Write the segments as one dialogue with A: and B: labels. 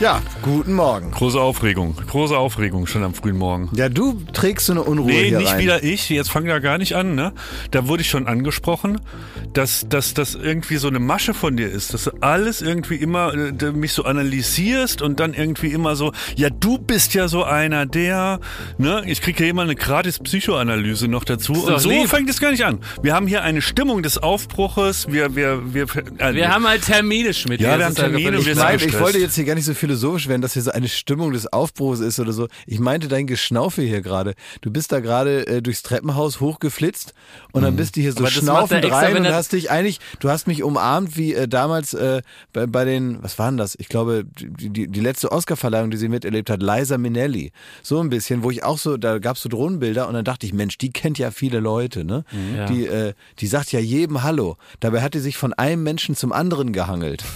A: Ja, guten Morgen.
B: Große Aufregung, große Aufregung schon am frühen Morgen.
A: Ja, du trägst so eine Unruhe
B: Nee,
A: hier
B: nicht
A: rein.
B: wieder ich. Jetzt fang da gar nicht an, ne? Da wurde ich schon angesprochen, dass dass das irgendwie so eine Masche von dir ist, dass du alles irgendwie immer äh, mich so analysierst und dann irgendwie immer so, ja, du bist ja so einer der, ne? Ich kriege ja immer eine gratis Psychoanalyse noch dazu und so
C: lieb.
B: fängt es gar nicht an. Wir haben hier eine Stimmung des Aufbruches. Wir wir wir äh,
C: Wir haben halt Termine, Schmidt.
B: Ja, wir haben Termine, wir
A: Ich,
B: sind
A: ich
B: gestresst.
A: wollte jetzt hier gar nicht so philosophisch werden, dass hier so eine Stimmung des Aufbruchs ist oder so. Ich meinte dein Geschnaufe hier gerade. Du bist da gerade äh, durchs Treppenhaus hochgeflitzt und dann bist du hier so schnaufend
C: extra,
A: rein und hast dich eigentlich, du hast mich umarmt wie äh, damals äh, bei, bei den, was waren das? Ich glaube, die, die, die letzte Oscarverleihung, die sie miterlebt hat, Liza Minnelli. So ein bisschen, wo ich auch so, da gab's so Drohnenbilder und dann dachte ich, Mensch, die kennt ja viele Leute, ne?
C: Ja.
A: Die, äh, die sagt ja jedem Hallo. Dabei hat die sich von einem Menschen zum anderen gehangelt.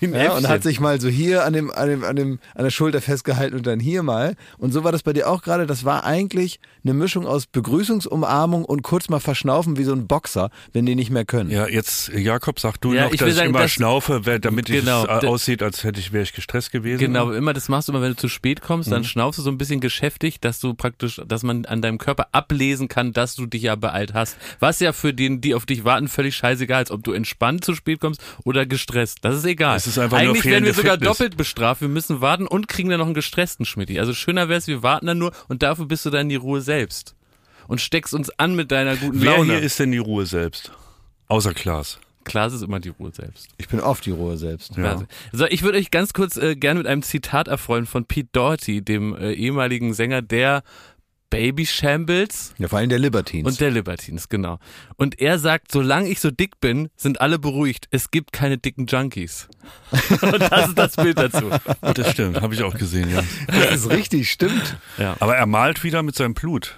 A: Ja, und hat sich mal so hier an dem, an dem, an dem, an der Schulter festgehalten und dann hier mal. Und so war das bei dir auch gerade. Das war eigentlich eine Mischung aus Begrüßungsumarmung und kurz mal verschnaufen wie so ein Boxer, wenn die nicht mehr können.
B: Ja, jetzt Jakob, sag du
C: Ja,
B: noch,
C: ich
B: dass
C: will
B: ich
C: sagen,
B: immer
C: das-
B: schnaufe, damit
C: Genau,
B: es aussieht, als hätte ich wäre ich gestresst gewesen.
C: Genau, immer das machst du immer, wenn du zu spät kommst,
B: Mhm.
C: dann schnaufst du so ein bisschen geschäftig, dass du praktisch, dass man an deinem Körper ablesen kann, dass du dich ja beeilt hast. Was ja für den, die auf dich warten, völlig scheißegal ist, ob du entspannt zu spät kommst oder gestresst. Das ist egal.
B: Es ist einfach nur
C: Eigentlich werden wir sogar
B: Fitness.
C: doppelt bestraft. Wir müssen warten und kriegen dann noch einen gestressten Schmidti. Also schöner wär's, wir warten dann nur und dafür bist du dann die Ruhe selbst. Und steckst uns an mit deiner guten
B: Wer
C: Laune.
B: hier ist denn die Ruhe selbst? Außer Klaas.
C: Klar, es ist immer die Ruhe selbst.
A: Ich bin oft die Ruhe selbst.
B: Ja.
C: Also, So, ich würde euch ganz kurz äh, gerne mit einem Zitat erfreuen von Pete Doherty, dem äh, ehemaligen Sänger der Baby Shambles
A: Ja, vor allem der Libertines.
C: und der Libertines, genau. Und er sagt, solange ich so dick bin, sind alle beruhigt. Es gibt keine dicken Junkies. und das ist das Bild dazu.
B: Das stimmt, habe ich auch gesehen, ja.
A: das ist richtig, stimmt.
C: Ja.
B: Aber er malt wieder mit seinem Blut.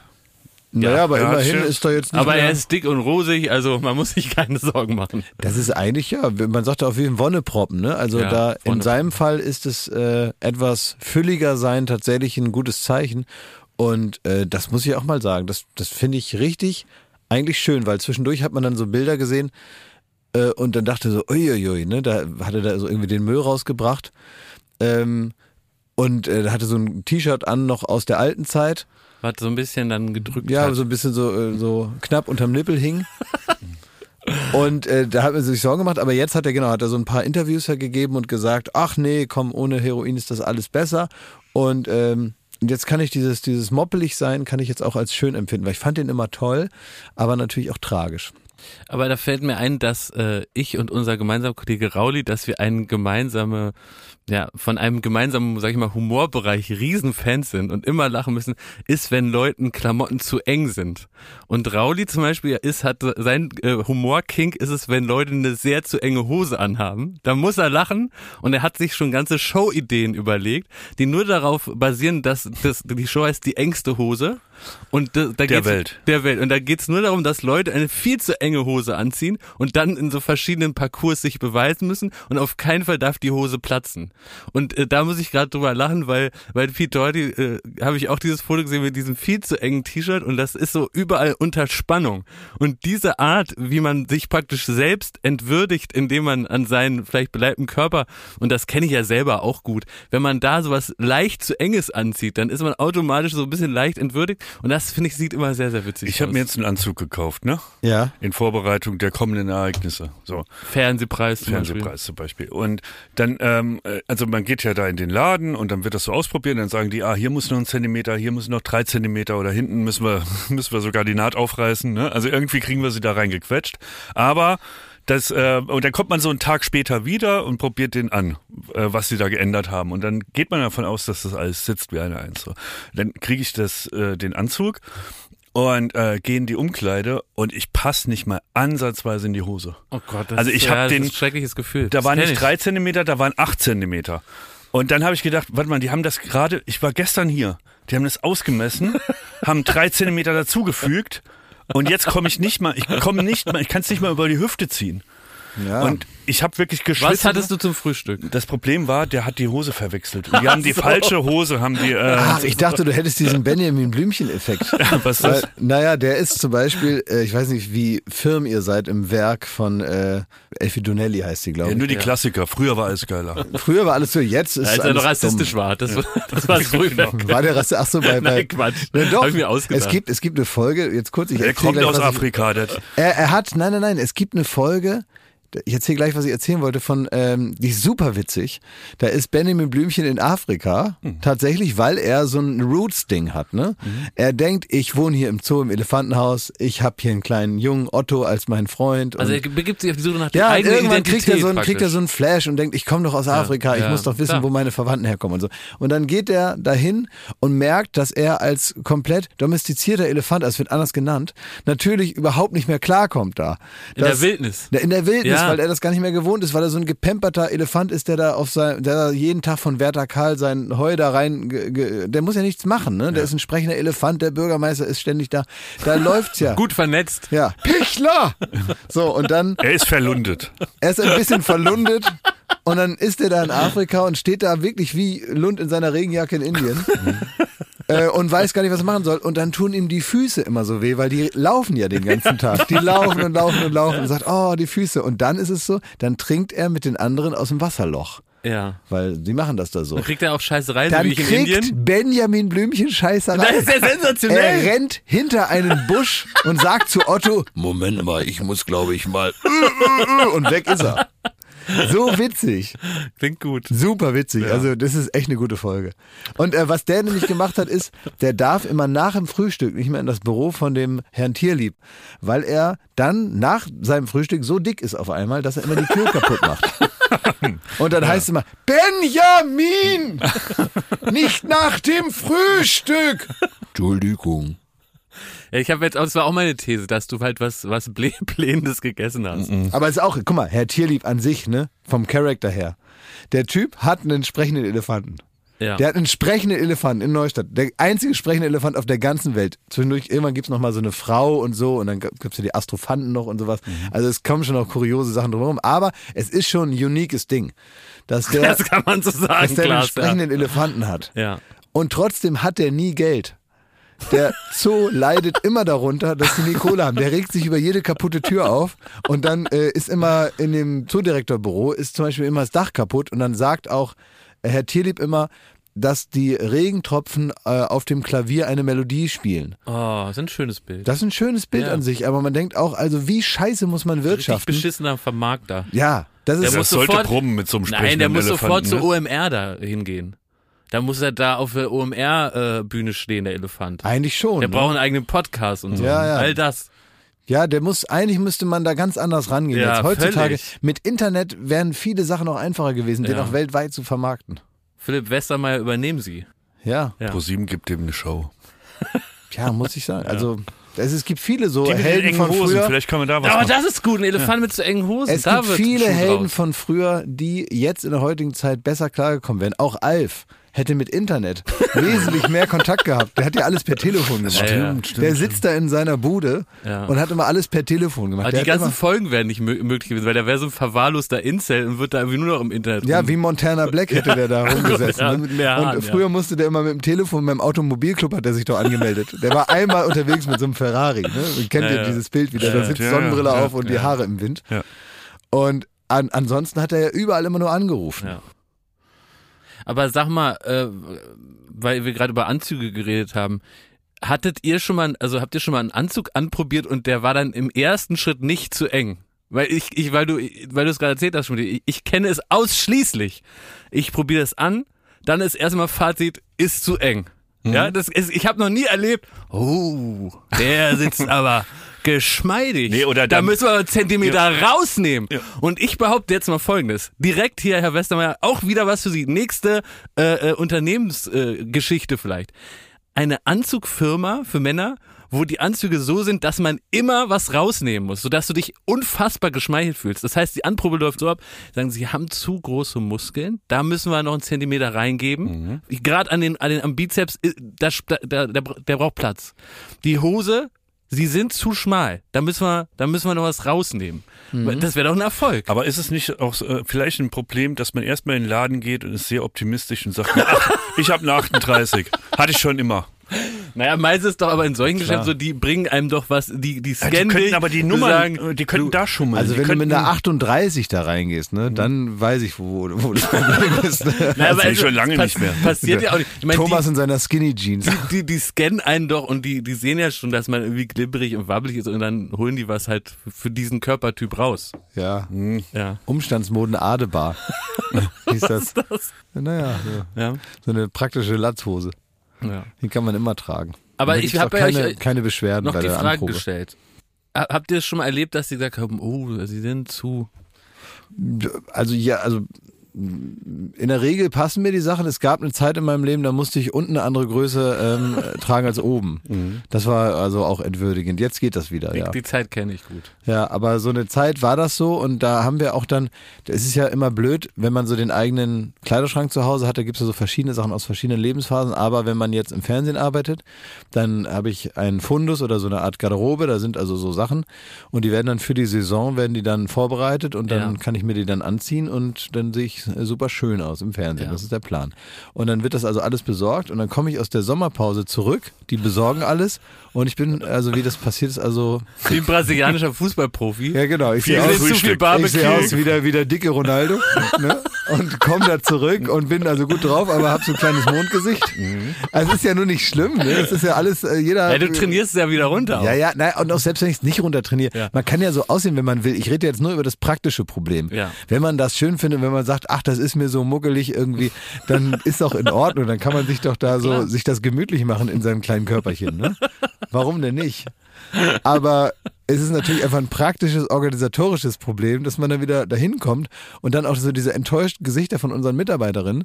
A: Naja, aber
B: ja,
A: immerhin
B: stimmt.
A: ist da jetzt nicht
C: Aber
A: mehr,
C: er ist dick und rosig, also man muss sich keine Sorgen machen.
A: Das ist eigentlich ja, man sagt auch wie ein Wonneproppen, ne? Also
C: Ja,
A: da in seinem Fall ist es äh, etwas fülliger sein tatsächlich ein gutes Zeichen. Und äh, das muss ich auch mal sagen. Das, das finde ich richtig eigentlich schön, weil zwischendurch hat man dann so Bilder gesehen äh, und dann dachte so, uiuiui, ne? Da hatte da so irgendwie den Müll rausgebracht. Ähm, und äh, hatte so ein T-Shirt an noch aus der alten Zeit.
C: Was so ein bisschen dann gedrückt
A: Ja,
C: hat.
A: so ein bisschen so, äh, so knapp unterm Nippel hing. Und äh, da hat man sich Sorgen gemacht, aber jetzt hat er genau, hat er so ein paar Interviews ja gegeben und gesagt, ach nee, komm, ohne Heroin ist das alles besser. Und ähm, und jetzt kann ich dieses, dieses moppelig sein, kann ich jetzt auch als schön empfinden, weil ich fand den immer toll, aber natürlich auch tragisch.
C: Aber da fällt mir ein, dass äh, ich und unser gemeinsamer Kollege Rauli, dass wir einen gemeinsame, ja, von einem gemeinsamen, sag ich mal, Humorbereich Riesenfans sind und immer lachen müssen, ist, wenn Leuten Klamotten zu eng sind. Und Rauli zum Beispiel ist, hat sein äh, Humorkink ist es, wenn Leute eine sehr zu enge Hose anhaben. Da muss er lachen und er hat sich schon ganze Show-Ideen überlegt, die nur darauf basieren, dass das, die Show heißt die engste Hose. Und da, da
B: Der
C: geht's-
B: Welt.
C: der Welt. Und da geht's nur darum, dass Leute eine viel zu enge Hose anziehen und dann in so verschiedenen Parcours sich beweisen müssen und auf keinen Fall darf die Hose platzen. Und äh, da muss ich gerade drüber lachen, weil weil Pete Doherty äh, habe ich auch dieses Foto gesehen mit diesem viel zu engen T-Shirt und das ist so überall unter Spannung. Und diese Art, wie man sich praktisch selbst entwürdigt, indem man an seinen vielleicht beleibten Körper und das kenne ich ja selber auch gut, wenn man da sowas leicht zu enges anzieht, dann ist man automatisch so ein bisschen leicht entwürdigt und das finde ich sieht immer sehr sehr witzig
B: Ich habe
C: aus.
B: mir jetzt einen Anzug gekauft, ne?
A: Ja.
B: In Vorbereitung der kommenden Ereignisse. So.
C: Fernsehpreis zum Beispiel.
B: Fernsehpreis zum Beispiel. Und dann, ähm, äh, also man geht ja da in den Laden und dann wird das so ausprobieren, dann sagen die, ah, hier muss noch ein Zentimeter, hier muss noch drei Zentimeter oder hinten müssen wir, müssen wir sogar die Naht aufreißen. Ne? Also irgendwie kriegen wir sie da reingequetscht. Aber das, äh, und dann kommt man so einen Tag später wieder und probiert den an, äh, was sie da geändert haben. Und dann geht man davon aus, dass das alles sitzt wie eine Eins. Dann kriege ich das, äh, den Anzug und äh, gehe in die Umkleide und ich passe nicht mal ansatzweise in die Hose.
C: Oh Gott, das
B: Also
C: ist,
B: ich
C: ja,
B: hab
C: das
B: den-
C: ist ein schreckliches Gefühl.
B: Da
C: Das
B: waren nicht
C: ich.
B: drei Zentimeter, da waren acht Zentimeter. Und dann habe ich gedacht, warte mal, die haben das gerade, ich war gestern hier, die haben das ausgemessen, haben drei Zentimeter dazugefügt und jetzt komme ich nicht mal, ich komme nicht mal, ich kann es nicht mal über die Hüfte ziehen.
A: Ja.
B: Und ich habe wirklich geschwitzt.
C: Was hattest du zum Frühstück?
B: Das Problem war, der hat die Hose verwechselt. Die haben die falsche Hose, haben die. Äh,
A: Ach, ich dachte, du hättest diesen Benjamin Blümchen-Effekt.
B: was ist
A: Weil,
B: das?
A: naja, der ist zum Beispiel, äh, ich weiß nicht, wie firm ihr seid im Werk von äh, Elfie Donnelly heißt sie, glaube
B: Ja,
A: ich.
B: nur die Klassiker. Früher war alles geiler.
A: Früher war alles so, jetzt ist
C: Als er
A: alles
C: noch rassistisch
A: dumm.
C: war. Das, war- das war früher.
A: War der Rasse? Ach so, bei, bei
C: Nein, Quatsch.
A: Na doch,
C: Hab ich mir ausgedacht.
A: es gibt, es gibt eine Folge, jetzt kurz, ich
B: Der
A: erzähl
B: kommt
A: gleich,
B: aus
A: ich-
B: Afrika. Der,
A: Er, er hat, nein, nein, nein, es gibt eine Folge, ich erzähle gleich, was ich erzählen wollte, von, ähm, die ist super witzig. Da ist Benjamin Blümchen in Afrika,
C: Hm.
A: tatsächlich, weil er so ein Roots-Ding hat. Ne?
C: Mhm.
A: Er denkt, ich wohne hier im Zoo im Elefantenhaus, ich habe hier einen kleinen Jungen, Otto, als meinen Freund.
C: Also er begibt sich auf die Suche nach der
A: ja,
C: eigenen
A: irgendwann
C: Identität
A: kriegt er, so einen, kriegt er so einen Flash und denkt, ich komme doch aus Afrika, ich
C: ja,
A: muss doch wissen,
C: klar.
A: wo meine Verwandten herkommen und so. Und dann geht er dahin und merkt, dass er als komplett domestizierter Elefant, es wird anders genannt, natürlich überhaupt nicht mehr klarkommt da.
C: In der
A: Das-
C: Wildnis.
A: in der Wildnis,
C: Ja.
A: weil er das gar nicht mehr gewohnt ist, weil er so ein gepemperter Elefant ist, der da auf sein, der da jeden Tag von Werther Karl sein Heu da rein, der muss ja nichts machen, ne? Der ist ein sprechender Elefant, der Bürgermeister ist ständig da. Da läuft's ja.
C: Gut vernetzt.
A: Ja. Pichler! So, und dann,
B: er ist verlundet.
A: er ist ein bisschen verlundet und dann ist er da in Afrika und steht da wirklich wie Lund in seiner Regenjacke in Indien. Äh, und weiß gar nicht, was er machen soll. Und dann tun ihm die Füße immer so weh, weil die laufen ja den ganzen Tag. Die laufen und laufen und laufen und sagt, oh, die Füße. Und dann ist es so, dann trinkt er mit den anderen aus dem Wasserloch.
C: Ja.
A: Weil die machen das da so.
C: Dann kriegt er auch Scheißereien, so
A: Dann
C: wie ich in
A: kriegt
C: Indien.
A: Benjamin Blümchen Scheiße
C: Das ist ja
A: Er
C: sensationell.
A: rennt hinter einen Busch und sagt zu Otto, Moment mal, ich muss glaube ich mal. Und weg ist er. So witzig.
C: Klingt gut.
A: Super witzig. Also das ist echt eine gute Folge. Und äh, was der nämlich gemacht hat, ist, der darf immer nach dem Frühstück nicht mehr in das Büro von dem Herrn Tierlieb, weil er dann nach seinem Frühstück so dick ist auf einmal, dass er immer die Tür kaputt macht. Und dann heißt es immer, Benjamin, nicht nach dem Frühstück. Entschuldigung.
C: Ja, ich habe jetzt, das war auch meine These, dass du halt was, was Blä- Blähendes gegessen hast.
A: Aber es ist auch, guck mal, Herr Tierlieb an sich, ne, vom Charakter her. Der Typ hat einen sprechenden Elefanten.
C: Ja.
A: Der hat einen sprechenden Elefanten in Neustadt. Der einzige sprechende Elefant auf der ganzen Welt. Zwischendurch, irgendwann gibt's noch mal so eine Frau und so und dann gibt's ja die Astrophanten noch und sowas.
C: Mhm.
A: Also es kommen schon noch kuriose Sachen drumherum. Aber es ist schon ein uniques Ding, dass der,
C: das kann man so
A: dass
C: sagen,
A: der einen
C: Klaas. Ja.
A: sprechenden Elefanten hat.
C: ja.
A: Und trotzdem hat der nie Geld. Der Zoo leidet immer darunter, dass sie nie Kohle haben. Der regt sich über jede kaputte Tür auf und dann äh, ist immer in dem Zoodirektorbüro ist zum Beispiel immer das Dach kaputt und dann sagt auch äh, Herr Tierlieb immer, dass die Regentropfen äh, auf dem Klavier eine Melodie spielen.
C: Oh, ist ein schönes Bild.
A: Das ist ein schönes Bild
C: Ja.
A: an sich, aber man denkt auch, also wie scheiße muss man
C: Richtig
A: wirtschaften?
C: beschissener Vermarkter.
A: Ja, das
C: Der
A: ist
B: Das
C: muss
B: sollte
C: sofort-
B: brummen mit so einem
C: Nein, der muss
B: Elefanten,
C: sofort
B: ne?
C: zur OMR da hingehen. Da muss er da auf der OMR-Bühne stehen, der Elefant.
A: eigentlich schon.
C: Der
A: ne?
C: braucht einen eigenen Podcast und so.
A: Ja, ja.
C: All das.
A: Ja, der muss, eigentlich müsste man da ganz anders rangehen.
C: Ja,
A: Jetzt heutzutage,
C: völlig.
A: mit Internet wären viele Sachen auch einfacher gewesen, den
C: Ja.
A: auch weltweit zu vermarkten.
C: Philipp Westermeier, übernehmen Sie.
A: Ja,
C: Ja.
B: ProSieben gibt dem eine Show.
A: ja, muss ich sagen. Also, es, es gibt viele so
B: Die mit den
A: Helden
B: engen
A: von
B: Hosen,
A: früher.
B: vielleicht kann man da was
C: Aber
B: machen.
C: das ist gut, ein Elefant mit zu engen Hosen.
A: Es
C: da
A: gibt
C: wird
A: viele Helden
C: draus.
A: von früher, die jetzt in der heutigen Zeit besser klargekommen wären. Auch Alf hätte mit Internet wesentlich mehr Kontakt gehabt. Der hat ja alles per Telefon gemacht.
C: Ja, ja.
A: Der sitzt da in seiner Bude
C: Ja.
A: und hat immer alles per Telefon gemacht.
C: Aber
A: Der
C: die ganzen Folgen wären nicht mö möglich gewesen, weil der wäre so ein verwahrloster Incel und wird da irgendwie nur noch im Internet
A: ja,
C: rum-
A: wie Montana Black hätte der da rumgesessen.
C: Ja, mit mehr Haaren,
A: und
C: ja.
A: früher musste der immer mit dem Telefon, beim Automobilclub hat er sich doch angemeldet. Der war einmal unterwegs mit so einem Ferrari. Ne? Ihr kennt
C: Ja,
A: ja,
C: ja.
A: dieses Bild wieder. Da sitzt
B: Ja,
A: Sonnenbrille
B: ja,
A: auf und die
B: ja.
A: Haare im Wind.
B: Ja.
A: Und an, ansonsten hat er ja überall immer nur angerufen.
C: Ja. Aber sag mal, äh, weil wir gerade über Anzüge geredet haben, hattet ihr schon mal, also habt ihr schon mal einen Anzug anprobiert und der war dann im ersten Schritt nicht zu eng? Weil ich, ich weil du, weil du es gerade erzählt hast, ich, ich kenne es ausschließlich. Ich probiere es an, dann ist erstmal Fazit, ist zu eng.
B: Mhm.
C: Ja, das ist, ich habe noch nie erlebt, oh, der sitzt aber geschmeidig.
B: Nee, oder
C: da müssen wir Zentimeter rausnehmen. Und ich behaupte jetzt mal Folgendes. Direkt hier, Herr Westermeier, auch wieder was für Sie. Nächste äh, äh, Unternehmensgeschichte äh, vielleicht. Eine Anzugfirma für Männer, wo die Anzüge so sind, dass man immer was rausnehmen muss, sodass du dich unfassbar geschmeichelt fühlst. Das heißt, die Anprobe läuft so ab, sagen, sie haben zu große Muskeln, da müssen wir noch einen Zentimeter reingeben. Gerade an den, an den am Bizeps, äh, da, da, der, der braucht Platz. Die Hose Sie sind zu schmal. Da müssen wir, da müssen wir noch was rausnehmen.
A: Mhm.
C: Das wäre doch ein Erfolg.
B: Aber ist es nicht auch äh, vielleicht ein Problem, dass man erstmal in den Laden geht und ist sehr optimistisch und sagt, ach, ich habe eine 38. Hatte ich schon immer.
C: Naja, meistens ist doch aber in solchen
A: Klar.
C: Geschäften so, die bringen einem doch was, die, die
B: Ja,
C: scannen
B: die könnten
C: dich,
B: aber die
C: die
B: Nummern,
C: sagen,
B: äh, die könnten
C: du-
B: da schummeln.
A: Also
B: die
A: wenn du mit einer 38 da reingehst, ne, dann weiß ich, wo, wo das Problem ist. Ne?
C: Naja, aber
B: sehe ich schon lange
C: pass-
B: nicht mehr.
C: Passiert ja auch nicht. Ich meine,
A: Thomas in seiner Skinny Jeans.
C: die, die, die scannen einen doch und die, die sehen ja schon, dass man irgendwie glibberig und wabbelig ist und dann holen die was halt für diesen Körpertyp raus.
A: Ja.
C: Ja.
A: Umstandsmoden Adebar. Hieß das? Naja, so,
C: Ja.
A: so eine praktische Latzhose.
C: Ja.
A: Die kann man immer tragen.
C: Aber ich habe
A: keine,
C: euch
A: keine Beschwerden
C: noch
A: bei
C: die
A: der
C: Frage
A: Anprobe.
C: gestellt. Ha- Habt ihr es schon mal erlebt, dass sie gesagt haben, oh, sie sind zu.
A: Also ja, also in der Regel passen mir die Sachen. Es gab eine Zeit in meinem Leben, da musste ich unten eine andere Größe ähm, äh, tragen als oben. Das war also auch entwürdigend. Jetzt geht das wieder,
C: Die,
A: ja.
C: die Zeit kenne ich gut.
A: Ja, aber so eine Zeit war das so und da haben wir auch dann, es ist ja immer blöd, wenn man so den eigenen Kleiderschrank zu Hause hat, da gibt's ja so verschiedene Sachen aus verschiedenen Lebensphasen, aber wenn man jetzt im Fernsehen arbeitet, dann habe ich einen Fundus oder so eine Art Garderobe, da sind also so Sachen und die werden dann für die Saison, werden die dann vorbereitet und dann
C: Ja.
A: kann ich mir die dann anziehen und dann sehe ich super schön aus im Fernsehen,
C: Ja.
A: das ist der Plan. Und dann wird das also alles besorgt und dann komme ich aus der Sommerpause zurück, die besorgen alles und ich bin, also wie das passiert ist, also
C: Wie ein brasilianischer Fußballprofi.
A: ja, genau. Ich sehe aus,
C: zu viel. Barbecue.
A: ich sehe aus wie der, wie der dicke Ronaldo ne? Und komme da zurück und bin also gut drauf, aber habe so ein kleines Mondgesicht. Also es ist ja nur nicht schlimm. Ne? Es ist ja alles, äh, jeder...
C: Ja, du trainierst es ja wieder runter.
A: Ja, ja, nein, und auch selbst wenn ich es nicht runtertrainiere,
C: Ja.
A: man kann ja so aussehen, wenn man will. Ich rede jetzt nur über das praktische Problem.
C: Ja.
A: Wenn man das schön findet, wenn man sagt, ach, das ist mir so muckelig irgendwie, dann ist auch in Ordnung. Dann kann man sich doch da so, sich das gemütlich machen in seinem kleinen Körperchen. Ne? Warum denn nicht? Aber es ist natürlich einfach ein praktisches, organisatorisches Problem, dass man dann wieder dahin kommt und dann auch so diese enttäuschten Gesichter von unseren Mitarbeiterinnen.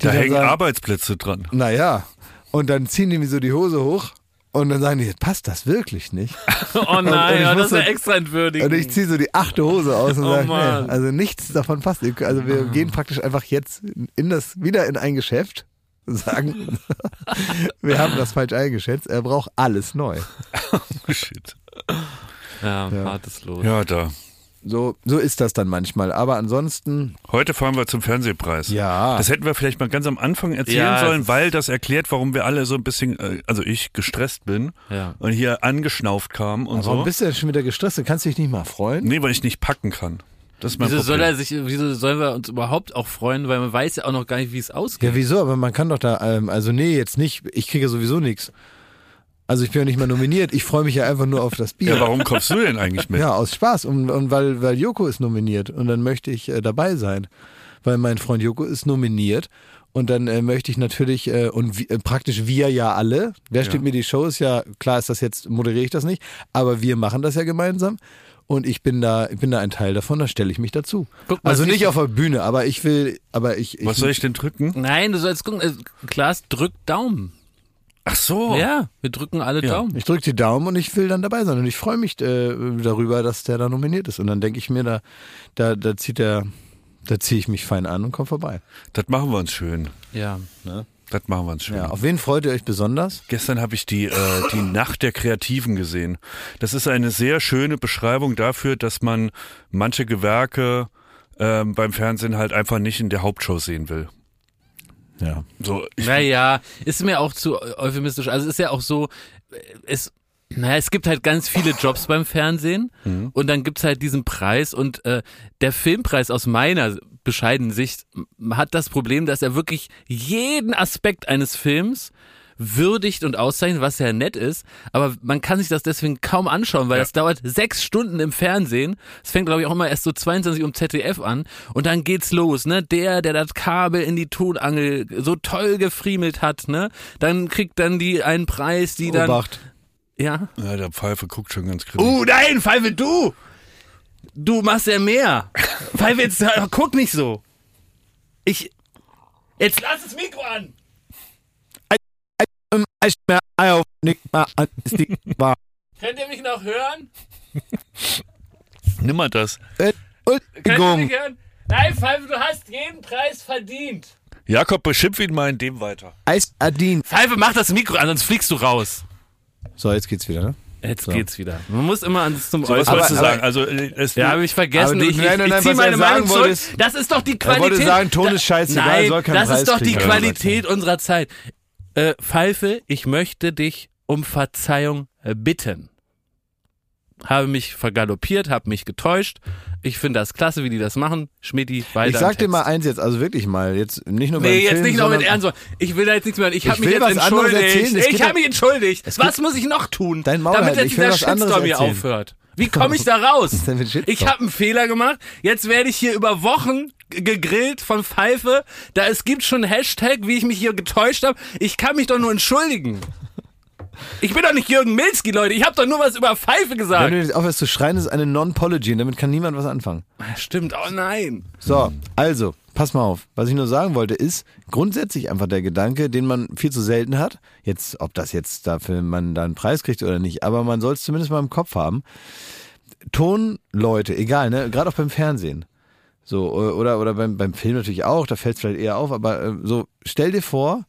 A: die
B: da hängen
A: sagen,
B: Arbeitsplätze dran.
A: Naja, und dann ziehen die mir so die Hose hoch und dann sagen die, passt das wirklich nicht?
C: Oh
A: Und- und
C: nein, oh, das ist ja
A: so-
C: extra entwürdigend.
A: Und ich ziehe so die achte Hose aus und
C: Oh
A: sage, nee, also nichts davon passt. Also wir gehen praktisch einfach jetzt in das, wieder in ein Geschäft, sagen, wir haben das falsch eingeschätzt, er braucht alles neu.
B: Shit.
C: Ja,
A: Ja.
C: hartes Los.
B: Ja, da.
A: So, so ist das dann manchmal. Aber ansonsten,
B: Heute fahren wir zum Fernsehpreis.
A: ja.
B: Das hätten wir vielleicht mal ganz am Anfang erzählen
C: Ja,
B: sollen, weil das erklärt, warum wir alle so ein bisschen, äh, also ich gestresst bin
C: Ja.
B: und hier angeschnauft kam und
A: Warum
B: so.
A: bist du denn schon wieder gestresst? Du kannst dich nicht mal freuen?
B: Nee, weil ich nicht packen kann. Das ist mein
C: Wieso soll
B: Problem.
C: er sich, wieso sollen wir uns überhaupt auch freuen, weil man weiß ja auch noch gar nicht, wie es ausgeht.
A: Ja, wieso? Aber man kann doch da, ähm, also nee, jetzt nicht. Ich kriege sowieso nichts. Also ich bin ja nicht mal nominiert. Ich freue mich ja einfach nur auf das Bier.
B: ja, warum kommst du denn eigentlich mit?
A: Ja, aus Spaß. Und, und weil, weil Joko ist nominiert. Und dann möchte ich äh, dabei sein. Weil mein Freund Joko ist nominiert. Und dann äh, möchte ich natürlich, äh, und wie, äh, praktisch wir ja alle, wer steht
B: Ja.
A: mir die Show, ist ja, klar ist das jetzt, moderiere ich das nicht, aber wir machen das ja gemeinsam. Und ich bin da, ich bin da ein Teil davon, da stelle ich mich dazu.
C: Guck mal,
A: also nicht
C: ich-
A: auf der Bühne, aber ich will, aber ich. ich
B: Was soll ich denn drücken?
C: Nein, du sollst gucken, äh, Klaas drückt Daumen.
B: Ach so.
C: Ja, wir drücken alle
B: Ja.
C: Daumen.
A: Ich drücke die Daumen und ich will dann dabei sein. Und ich freue mich äh, darüber, dass der da nominiert ist. Und dann denke ich mir, da, da, da zieht der, da ziehe ich mich fein an und komme vorbei.
B: Das machen wir uns schön.
C: Ja.
B: Das machen wir uns schön.
A: Ja, auf wen freut ihr euch besonders?
B: Gestern habe ich die, äh, die Nacht der Kreativen gesehen. Das ist eine sehr schöne Beschreibung dafür, dass man manche Gewerke ähm, beim Fernsehen halt einfach nicht in der Hauptshow sehen will.
A: Ja.
B: So,
C: Naja, ist mir auch zu euphemistisch. Also es ist ja auch so, es, naja, es gibt halt ganz viele Jobs beim Fernsehen
B: Mhm.
C: und dann gibt's halt diesen Preis und äh, der Filmpreis aus meiner bescheidenen Sicht hat das Problem, dass er wirklich jeden Aspekt eines Films würdigt und auszeichnet, was ja nett ist, aber man kann sich das deswegen kaum anschauen, weil
B: Ja.
C: das dauert sechs Stunden im Fernsehen. Es fängt, glaube ich, auch immer erst so 22 Uhr im ZDF an und dann geht's los, ne? Der, der das Kabel in die Tonangel so toll gefriemelt hat, ne? Dann kriegt dann die einen Preis, die dann,
A: Obacht.
C: ja?
B: ja, der Pfeife guckt schon ganz kritisch.
C: Uh, nein, Pfeife, du! Du machst ja mehr. Pfeife, jetzt äh, guck nicht so. Ich, jetzt lass das Mikro an! Könnt ihr mich noch hören?
B: Nimm mal das.
A: Entschuldigung.
C: hören? Nein, Pfeife, du hast jeden Preis verdient.
B: Jakob, beschimpf ihn mal in dem weiter.
A: Eis Adin.
C: Pfeife, mach das Mikro an, sonst fliegst du raus.
A: So, jetzt geht's wieder, ne?
C: Jetzt
A: So.
C: geht's wieder. Man muss immer ans zum
B: So, was wolltest du sagen? Also, äh, es,
C: Ja, habe ich vergessen.
A: Aber du-
C: ich ich,
A: nein, nein,
C: ich
A: nein,
C: ziehe meine
A: sagen
C: Meinung zurück.
A: wollte, ist-
C: Das ist doch die
A: Er
C: Qualität.
A: wollte sagen, Ton ist scheißegal,
C: Nein,
A: soll keinen
C: das
A: Preis
C: ist doch die
A: kriegen.
C: Qualität unserer Zeit. Äh, Pfeife, ich möchte dich um Verzeihung bitten. Habe mich vergaloppiert, habe mich getäuscht. Ich finde das klasse, wie die das machen. Schmidti, weiter.
A: Ich sag dir mal eins jetzt, also wirklich mal, jetzt nicht nur beim
C: Nee, jetzt
A: Film,
C: nicht noch mit Ernst. Ich will da jetzt nichts mehr. Ich habe
A: Ich
C: mich jetzt entschuldigt. Ich habe mich entschuldigt. Was muss ich noch tun,
A: Dein Maul
C: damit
A: halten.
C: jetzt dieser Shitstorm hier aufhört? Wie komme ich da raus? Ich habe einen Fehler gemacht. Jetzt werde ich hier über Wochen gegrillt von Pfeife. Da es gibt schon Hashtag, wie ich mich hier getäuscht habe. Ich kann mich doch nur entschuldigen. Ich bin doch nicht Jürgen Milski, Leute. Ich habe doch nur was über Pfeife gesagt.
A: Wenn du jetzt aufhörst zu schreien, ist eine Non-Pology und damit kann niemand was anfangen.
C: Stimmt, oh nein.
A: So, also, pass mal auf. Was ich nur sagen wollte, ist grundsätzlich einfach der Gedanke, den man viel zu selten hat. Jetzt, ob das jetzt dafür man da einen Preis kriegt oder nicht, aber man soll es zumindest mal im Kopf haben. Tonleute, egal, ne? Gerade auch beim Fernsehen. So, oder, oder beim, beim Film natürlich auch, da fällt es vielleicht eher auf, aber äh, so, stell dir vor,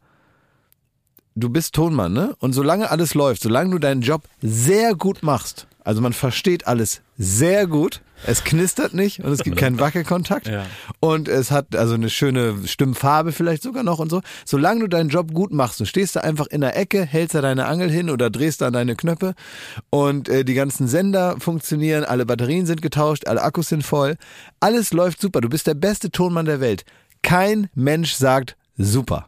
A: du bist Tonmann, ne? Und solange alles läuft, solange du deinen Job sehr gut machst, also man versteht alles sehr gut, es knistert nicht und es gibt keinen Wackelkontakt
C: Ja.
A: und es hat also eine schöne Stimmfarbe vielleicht sogar noch und so. Solange du deinen Job gut machst, du stehst da einfach in der Ecke, hältst da deine Angel hin oder drehst da deine Knöpfe und äh, die ganzen Sender funktionieren, alle Batterien sind getauscht, alle Akkus sind voll, alles läuft super, du bist der beste Tonmann der Welt. Kein Mensch sagt super.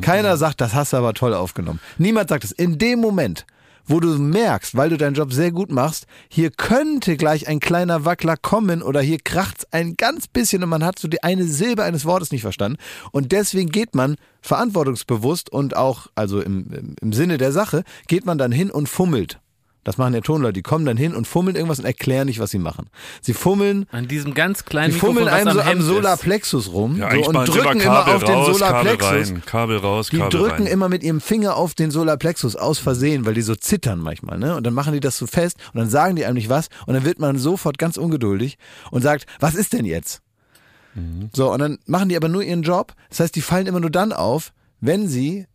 A: Keiner sagt, das hast du aber toll aufgenommen. Niemand sagt es. In dem Moment, wo du merkst, weil du deinen Job sehr gut machst, hier könnte gleich ein kleiner Wackler kommen oder hier kracht's ein ganz bisschen und man hat so die eine Silbe eines Wortes nicht verstanden. Und deswegen geht man verantwortungsbewusst und auch, also im, im Sinne der Sache, geht man dann hin und fummelt. Das machen ja Tonleute, die kommen dann hin und fummeln irgendwas und erklären nicht, was sie machen. Sie fummeln
C: An diesem ganz kleinen
A: die fummeln
C: Mikrofon, was
A: einem so am
C: ist.
A: Solarplexus rum
B: ja,
A: so, und
B: sie
A: drücken immer
B: Kabel
A: auf den
B: raus, Kabel
A: Solarplexus.
B: rein, Kabel raus,
A: Die
B: Kabel
A: drücken
B: rein.
A: immer mit ihrem Finger auf den Solarplexus aus Versehen, weil die so zittern manchmal, ne? Und dann machen die das so fest und dann sagen die einem nicht was und dann wird man sofort ganz ungeduldig und sagt, was ist denn jetzt?
B: Mhm.
A: So, und dann machen die aber nur ihren Job. Das heißt, die fallen immer nur dann auf, wenn sie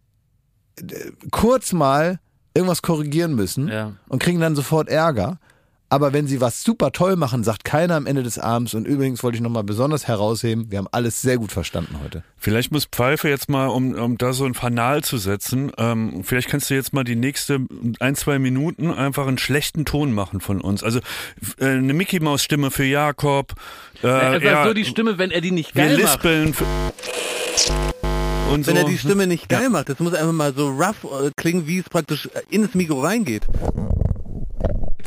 A: äh, kurz mal irgendwas korrigieren müssen
C: Ja.
A: und kriegen dann sofort Ärger. Aber wenn sie was super toll machen, sagt keiner am Ende des Abends. Und übrigens wollte ich nochmal besonders herausheben, wir haben alles sehr gut verstanden heute.
B: Vielleicht muss Pfeife jetzt mal, um, um da so ein Fanal zu setzen, ähm, vielleicht kannst du jetzt mal die nächste ein, zwei Minuten einfach einen schlechten Ton machen von uns. Also äh, eine Mickey Maus Stimme für Jakob. Äh,
C: Einfach
B: ja,
C: so die Stimme, wenn er die nicht
B: wir
C: geil macht.
B: lispeln. Für, und
D: Wenn
B: so.
D: er die Stimme nicht geil macht, das muss einfach mal so rough äh, klingen, wie es praktisch äh, ins Mikro reingeht.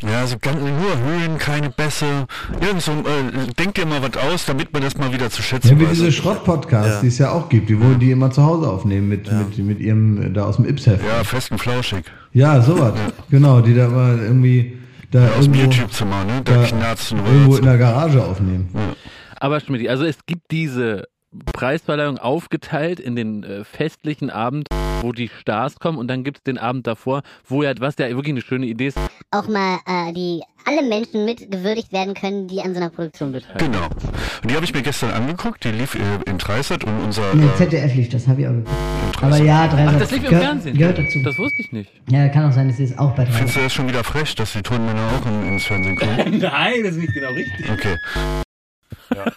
B: Ja, so ganz nur Höhen, keine Bässe. Irgend so, äh, denk dir mal was aus, damit man das mal wieder zu schätzen
E: Ja, wie
B: weiß.
E: diese Schrott-Podcasts, die es ja auch gibt, die wo die immer zu Hause aufnehmen mit, mit, mit ihrem, äh, da aus dem Ips-Heft.
B: ja, fest und flauschig.
E: Ja, sowas. Genau, die da immer irgendwie da
B: Aus dem
E: irgendwo,
B: YouTube-Zimmer, ne? Da
E: da
B: knarzen
E: irgendwo in der Garage aufnehmen.
C: Aber Schmidt, also es gibt diese Preisverleihung aufgeteilt in den äh, festlichen Abend, wo die Stars kommen und dann gibt es den Abend davor, wo ja, was ja wirklich eine schöne Idee ist,
F: auch mal äh, die alle Menschen mit gewürdigt werden können, die an so einer Produktion beteiligt
B: Genau. Und die habe ich mir gestern angeguckt, die lief äh, in Dreisat und unser
G: Nee,
B: äh,
G: ZDF lief das, habe ich auch geguckt.
B: in
G: Aber
B: Dreisat.
G: ja, 300
C: Ach, das lief im
G: gehört,
C: Fernsehen.
G: Gehört dazu.
C: Das wusste ich nicht.
G: Ja, kann auch sein, dass sie es auch bei 300
B: Findest du das schon wieder frech, dass die Tonmänner auch in, ins Fernsehen kommen?
C: Nein, das ist nicht genau richtig.
B: Okay.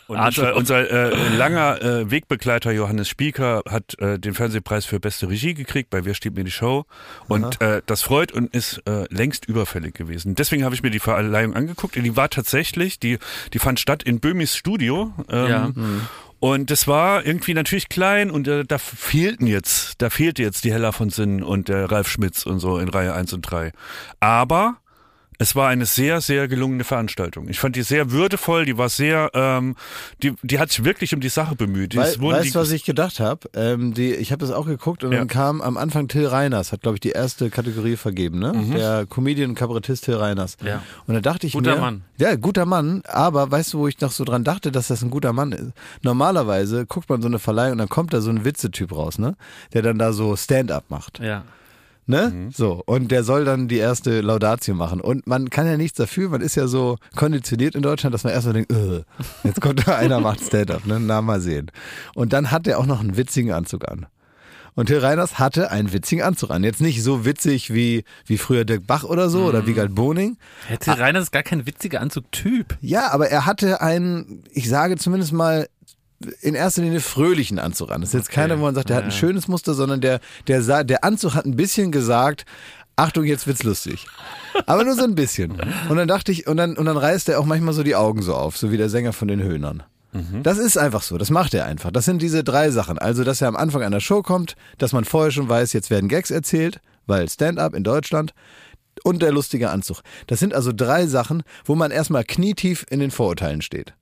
B: Und unser, unser äh, langer äh, Wegbegleiter Johannes Spieker hat äh, den Fernsehpreis für beste Regie gekriegt bei Wer steht mir die Show und äh, das freut und ist äh, längst überfällig gewesen. Deswegen habe ich mir die Verleihung angeguckt. Die war tatsächlich, die die fand statt in Böhmis Studio. Ähm,
C: Ja.
B: Und das war irgendwie natürlich klein und äh, da fehlten jetzt, da fehlte jetzt die Hella von Sinnen und der Ralf Schmitz und so in Reihe 1 und 3. Aber es war eine sehr, sehr gelungene Veranstaltung. Ich fand die sehr würdevoll, die war sehr, ähm, die, die hat sich wirklich um die Sache bemüht.
A: Wei
B: Es wurden
A: weißt du, was ich gedacht habe? Ähm, die- ich habe das auch geguckt und
B: Ja.
A: dann kam am Anfang Till Reiners, hat glaube ich die erste Kategorie vergeben, ne? Der Comedian und Kabarettist Till Reiners.
C: Mhm. Ja.
A: Und da dachte ich
C: Guter
A: mir,
C: Mann.
A: ja, guter Mann, aber weißt du, wo ich noch so dran dachte, dass das ein guter Mann ist? Normalerweise guckt man so eine Verleihung und dann kommt da so ein Witzetyp raus, ne? Der dann da so Stand-up macht.
C: Ja.
A: Ne?
B: Mhm.
A: So. Und der soll dann die erste Laudatio machen. Und man kann ja nichts dafür, man ist ja so konditioniert in Deutschland, dass man erstmal denkt, äh, jetzt kommt da einer, macht Stand-up, ne? Na, mal sehen. Und dann hat er auch noch einen witzigen Anzug an. Und Till Reiners hatte einen witzigen Anzug an. Jetzt nicht so witzig wie, wie früher Dirk Bach oder so oder Wiegald Boning.
C: Hätte Rainer ist gar kein witziger Anzugtyp.
A: Ja, aber er hatte einen, ich sage zumindest mal, in erster Linie fröhlichen Anzug an. Das ist jetzt keiner, wo man sagt, der hat ein schönes Muster, sondern der, der, der Anzug hat ein bisschen gesagt, Achtung, jetzt wird's lustig. Aber nur so ein bisschen. Und dann dachte ich, und dann, und dann reißt er auch manchmal so die Augen so auf, so wie der Sänger von den Höhnern. Das ist einfach so, das macht er einfach. Das sind diese drei Sachen. Also, dass er am Anfang einer Show kommt, dass man vorher schon weiß, jetzt werden Gags erzählt, weil Stand-up in Deutschland und der lustige Anzug. Das sind also drei Sachen, wo man erstmal knietief in den Vorurteilen steht.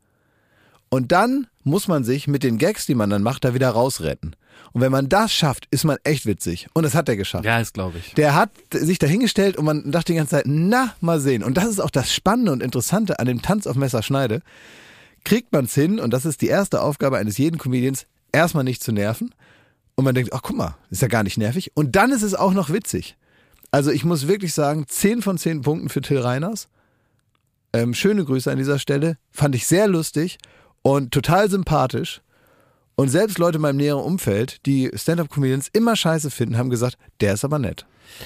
A: Und dann muss man sich mit den Gags, die man dann macht, da wieder rausretten. Und wenn man das schafft, ist man echt witzig. Und das hat er geschafft.
C: Ja, das glaube ich.
A: Der hat sich dahingestellt und man dachte die ganze Zeit, na, mal sehen. Und das ist auch das Spannende und Interessante an dem Tanz auf Messerschneide. Kriegt man es hin, und das ist die erste Aufgabe eines jeden Comedians, erstmal nicht zu nerven. Und man denkt, ach guck mal, ist ja gar nicht nervig. Und dann ist es auch noch witzig. Also ich muss wirklich sagen, 10 von 10 Punkten für Till Reiners. Ähm, schöne Grüße an dieser Stelle. Fand ich sehr lustig und total sympathisch. Und selbst Leute in meinem näheren Umfeld, die Stand-Up-Comedians immer scheiße finden, haben gesagt, der ist aber nett.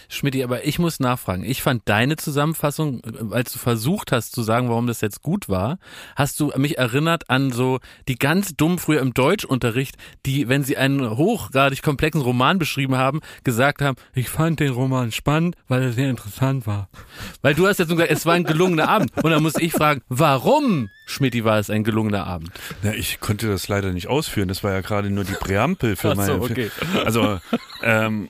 C: Schmidti, aber ich muss nachfragen. Ich fand deine Zusammenfassung, äh, als du versucht hast zu sagen, warum das jetzt gut war, hast du mich erinnert an so die ganz dumm früher im Deutschunterricht, die, wenn sie einen hochgradig komplexen Roman beschrieben haben, gesagt haben, ich fand den Roman spannend, weil er sehr interessant war. Weil du hast jetzt gesagt, es war ein gelungener Abend. Und dann muss ich fragen, warum, Schmidti, war es ein gelungener Abend?
B: Na, ich konnte das leider nicht ausführen. Das war ja gerade nur die Präambel für
C: Ach so,
B: meine.
C: okay.
B: Also, ähm,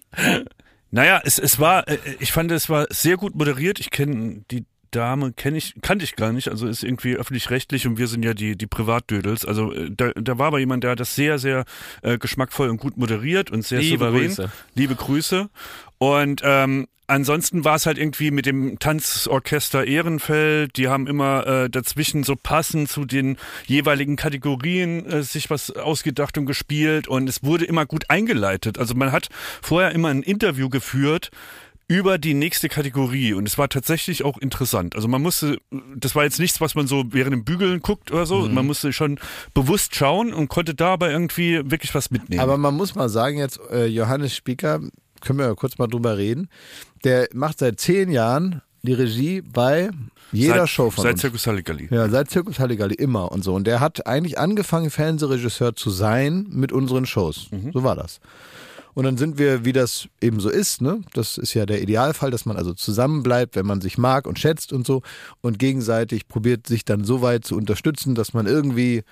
B: naja, es, es war, äh, ich fand, es war sehr gut moderiert. Ich kenne die Dame, kenne ich, kannte ich gar nicht. Also ist irgendwie öffentlich-rechtlich und wir sind ja die, die Privatdödels. Also äh, da, da war aber jemand, der hat das sehr, sehr äh, geschmackvoll und gut moderiert und sehr
C: Liebe
B: souverän.
C: Grüße.
B: Liebe Grüße. Und ähm, ansonsten war es halt irgendwie mit dem Tanzorchester Ehrenfeld, die haben immer äh, dazwischen so passend zu den jeweiligen Kategorien äh, sich was ausgedacht und gespielt und es wurde immer gut eingeleitet. Also man hat vorher immer ein Interview geführt über die nächste Kategorie und es war tatsächlich auch interessant. Also man musste, das war jetzt nichts, was man so während dem Bügeln guckt oder so, man musste schon bewusst schauen und konnte dabei irgendwie wirklich was mitnehmen.
A: Aber man muss mal sagen, jetzt äh, Johannes Spieker, können wir ja kurz mal drüber reden, der macht seit zehn Jahren die Regie bei jeder
B: seit,
A: Show von
B: seit
A: uns.
B: Zirkus Halligalli.
A: Ja, seit Zirkus Halligalli immer und so. Und der hat eigentlich angefangen, Fernsehregisseur zu sein mit unseren Shows. So war das. Und dann sind wir, wie das eben so ist, ne? Das ist ja der Idealfall, dass man also zusammenbleibt, wenn man sich mag und schätzt und so und gegenseitig probiert, sich dann so weit zu unterstützen, dass man irgendwie,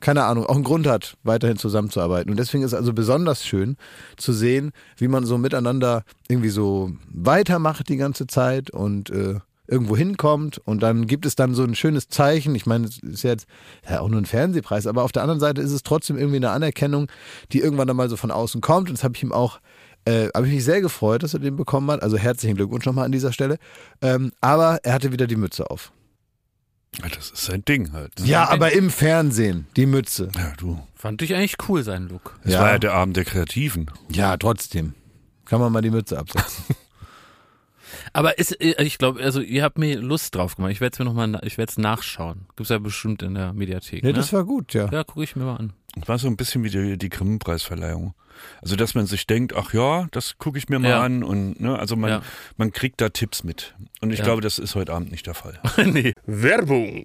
A: keine Ahnung, auch einen Grund hat, weiterhin zusammenzuarbeiten. Und deswegen ist es also besonders schön zu sehen, wie man so miteinander irgendwie so weitermacht die ganze Zeit und äh, irgendwo hinkommt und dann gibt es dann so ein schönes Zeichen. Ich meine, es ist jetzt ja auch nur ein Fernsehpreis, aber auf der anderen Seite ist es trotzdem irgendwie eine Anerkennung, die irgendwann dann mal so von außen kommt. Und das habe ich ihm auch, äh, habe ich mich sehr gefreut, dass er den bekommen hat. Also herzlichen Glückwunsch nochmal an dieser Stelle. Ähm, aber er hatte wieder die Mütze auf.
B: Ja, Das ist sein Ding halt. ne?
A: Ja, aber im Fernsehen, die Mütze.
B: Ja, du.
C: Fand ich eigentlich cool, seinen Look.
B: Es
A: Ja.
B: war ja der Abend der Kreativen.
A: Ja, trotzdem. Kann man mal die Mütze absetzen.
C: Aber ist, äh, ich glaube, also ihr habt mir Lust drauf gemacht. Ich werde es mir nochmal, ich werde es nachschauen. Gibt's ja bestimmt in der Mediathek.
A: Nee,
C: ne?
A: das war gut, ja.
C: ja, gucke ich mir mal an.
B: War so ein bisschen wie die, die Grimme-Preisverleihung. Also, dass man sich denkt, ach ja, das gucke ich mir mal
C: Ja.
B: an und ne, also man,
C: Ja.
B: man kriegt da Tipps mit. Und ich
C: Ja.
B: glaube, das ist heute Abend nicht der Fall.
C: nee.
H: Werbung.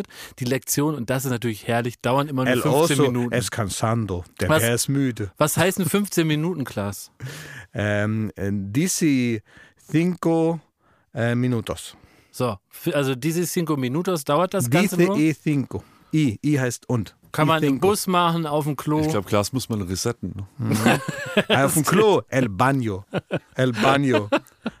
C: Die Lektion, und das ist natürlich herrlich, dauern immer nur
A: El
C: 15
A: oso
C: Minuten.
A: es cansando. Der
C: Was?
A: Bär ist müde.
C: Was heißen 15 Minuten, Klaas?
A: Ähm, äh, dici cinco äh, minutos.
C: So, also diese cinco minutos dauert das Ganze
A: Dice
C: nur.
A: e cinco. I, I heißt und.
C: Kann man im
A: cinco.
C: Bus machen, auf dem Klo.
B: Ich glaube, Glas muss man resetten. ne?
A: Ah, Auf dem Klo. El baño. El baño.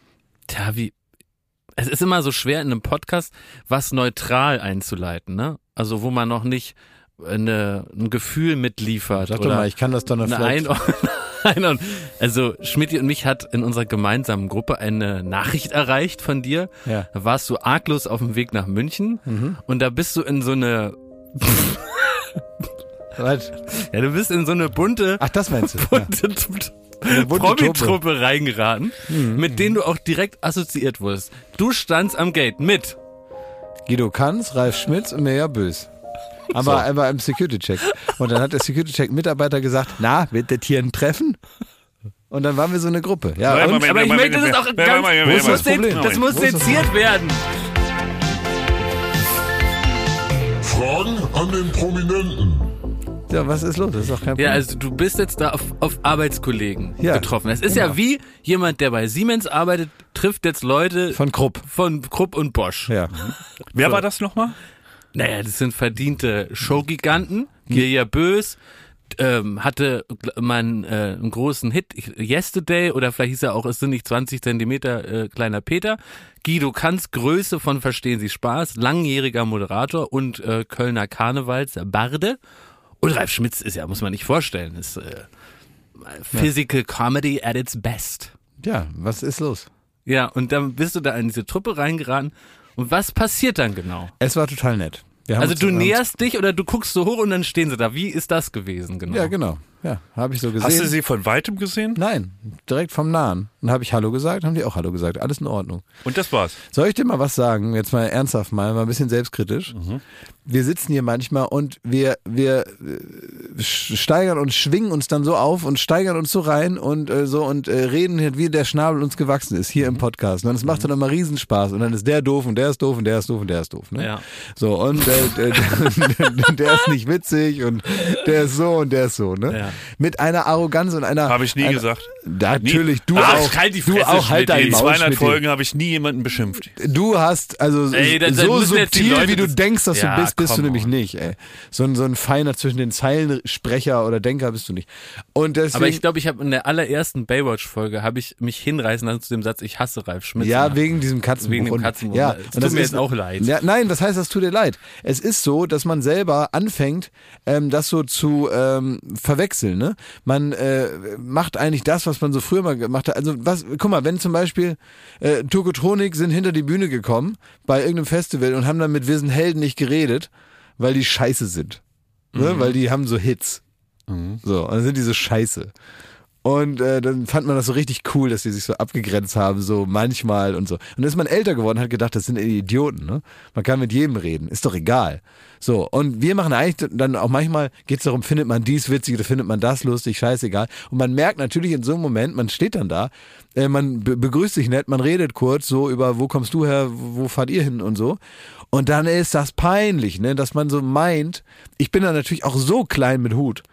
C: tja, wie, es ist immer so schwer in einem Podcast, was neutral einzuleiten, ne? Also wo man noch nicht eine, ein Gefühl mitliefert.
A: Sag doch mal, ich kann das dann
C: eine. Einordnung. Also Schmidt und mich hat in unserer gemeinsamen Gruppe eine Nachricht erreicht von dir.
A: Ja.
C: Da warst du arglos auf dem Weg nach München und da bist du in so eine,
A: Was?
C: ja, du bist in so eine bunte,
A: Ach, das meinst du? Ja.
C: bunte
A: bunte
C: Promi-Truppe reingeraten, mit denen du auch direkt assoziiert wurdest. Du standst am Gate mit.
A: Guido Kanz, Ralf Schmitz und Mirja Bös. Aber er war im Security-Check. Und dann hat der Security-Check-Mitarbeiter gesagt, na, wird das hier ein Treffen? Und dann waren wir so eine Gruppe. Ja,
B: Moment,
A: und,
B: Moment,
C: Aber ich
B: Moment,
C: möchte das auch
B: Moment,
C: ganz,
B: Moment, Moment,
C: das muss,
A: Moment,
C: den-
A: Moment.
C: das muss seziert werden.
H: Fragen an den Prominenten.
A: Ja, was ist los? Das ist doch kein Problem.
C: Ja, also du bist jetzt da auf, auf Arbeitskollegen
A: Ja,
C: getroffen. Es ist ja
A: genau.
C: wie jemand, der bei Siemens arbeitet, trifft jetzt Leute
A: Von Krupp.
C: von Krupp und Bosch.
A: Ja.
B: Wer war das nochmal?
C: Naja, das sind verdiente Showgiganten. Girja Bös ähm, hatte einen, äh, einen großen Hit, Yesterday, oder vielleicht hieß er auch, es sind nicht 20 Zentimeter äh, kleiner Peter. Guido Kanz, Größe von Verstehen Sie Spaß, langjähriger Moderator und äh, Kölner Karnevals Barde. Und Ralf Schmitz ist ja, muss man nicht vorstellen, ist äh, Physical Comedy at its best.
A: ja, was ist los?
C: Ja, und dann bist du da in diese Truppe reingeraten. Und was passiert dann genau?
A: Es war total nett.
C: Also
A: uns-
C: du näherst dich oder du guckst so hoch und dann stehen sie da. Wie ist das gewesen genau?
A: Ja, genau. Ja, habe ich so gesehen.
B: Hast du sie von weitem gesehen?
A: Nein, direkt vom Nahen. Und habe ich Hallo gesagt, haben die auch Hallo gesagt. Alles in Ordnung.
B: Und das war's.
A: Soll ich dir mal was sagen? Jetzt mal ernsthaft mal, mal ein bisschen selbstkritisch. Wir sitzen hier manchmal und wir, wir äh, steigern und schwingen uns dann so auf und steigern uns so rein und äh, so und äh, reden, wie der Schnabel uns gewachsen ist hier im Podcast. Und es macht dann immer Riesenspaß. Und dann ist der doof und der ist doof und der ist doof und der ist doof. Ne?
C: Ja.
A: So, und äh, der, der, der ist nicht witzig und der ist so und der ist so. Ne?
C: Ja.
A: Mit einer Arroganz und einer.
B: Habe ich nie
A: einer,
B: gesagt.
A: Natürlich, du
B: Ach,
A: auch.
B: halt die
A: du auch, halt
B: Schmidt.
A: dein
B: In
A: Maul,
B: 200
A: Schmidt.
B: Folgen habe ich nie jemanden beschimpft.
A: Du hast, also
C: Ey, dann- dann
A: so
C: die
A: subtil,
C: Leute
A: wie du
C: das-
A: denkst, dass
C: Ja,
A: du bist, bist du nämlich
C: on.
A: nicht, ey. So ein, so ein feiner zwischen den Zeilen Sprecher oder Denker bist du nicht. Und deswegen,
C: Aber ich glaube, ich habe in der allerersten Baywatch-Folge habe ich mich hinreißen lassen zu dem Satz, ich hasse Ralf Schmitz.
A: ja, wegen diesem Katzenbuch.
C: Wegen dem
A: Und-
C: Katzenbuch.
A: Ja, und
C: tut mir jetzt auch leid.
A: Ja, nein, das heißt, das tut dir leid. Es ist so, dass man selber anfängt, ähm, das so zu ähm, verwechseln. Ne? Man äh, macht eigentlich das, was man so früher mal gemacht hat. Also was, guck mal, wenn zum Beispiel äh, Tokotronik sind hinter die Bühne gekommen bei irgendeinem Festival und haben dann mit Wir sind Helden nicht geredet, weil die scheiße sind. Ne? Weil die haben so Hits. So, und dann sind die so scheiße. Und äh, dann fand man das so richtig cool, dass die sich so abgegrenzt haben, so manchmal und so. Und dann ist man älter geworden, hat gedacht, das sind Idioten, ne? Man kann mit jedem reden, ist doch egal. So, und wir machen eigentlich dann auch manchmal, geht's darum, findet man dies witzig oder findet man das lustig, scheißegal. Und man merkt natürlich in so einem Moment, man steht dann da, äh, man be begrüßt sich nett, man redet kurz so über, wo kommst du her, wo fahrt ihr hin und so. Und dann ist das peinlich, ne, dass man so meint, ich bin dann natürlich auch so klein mit Hut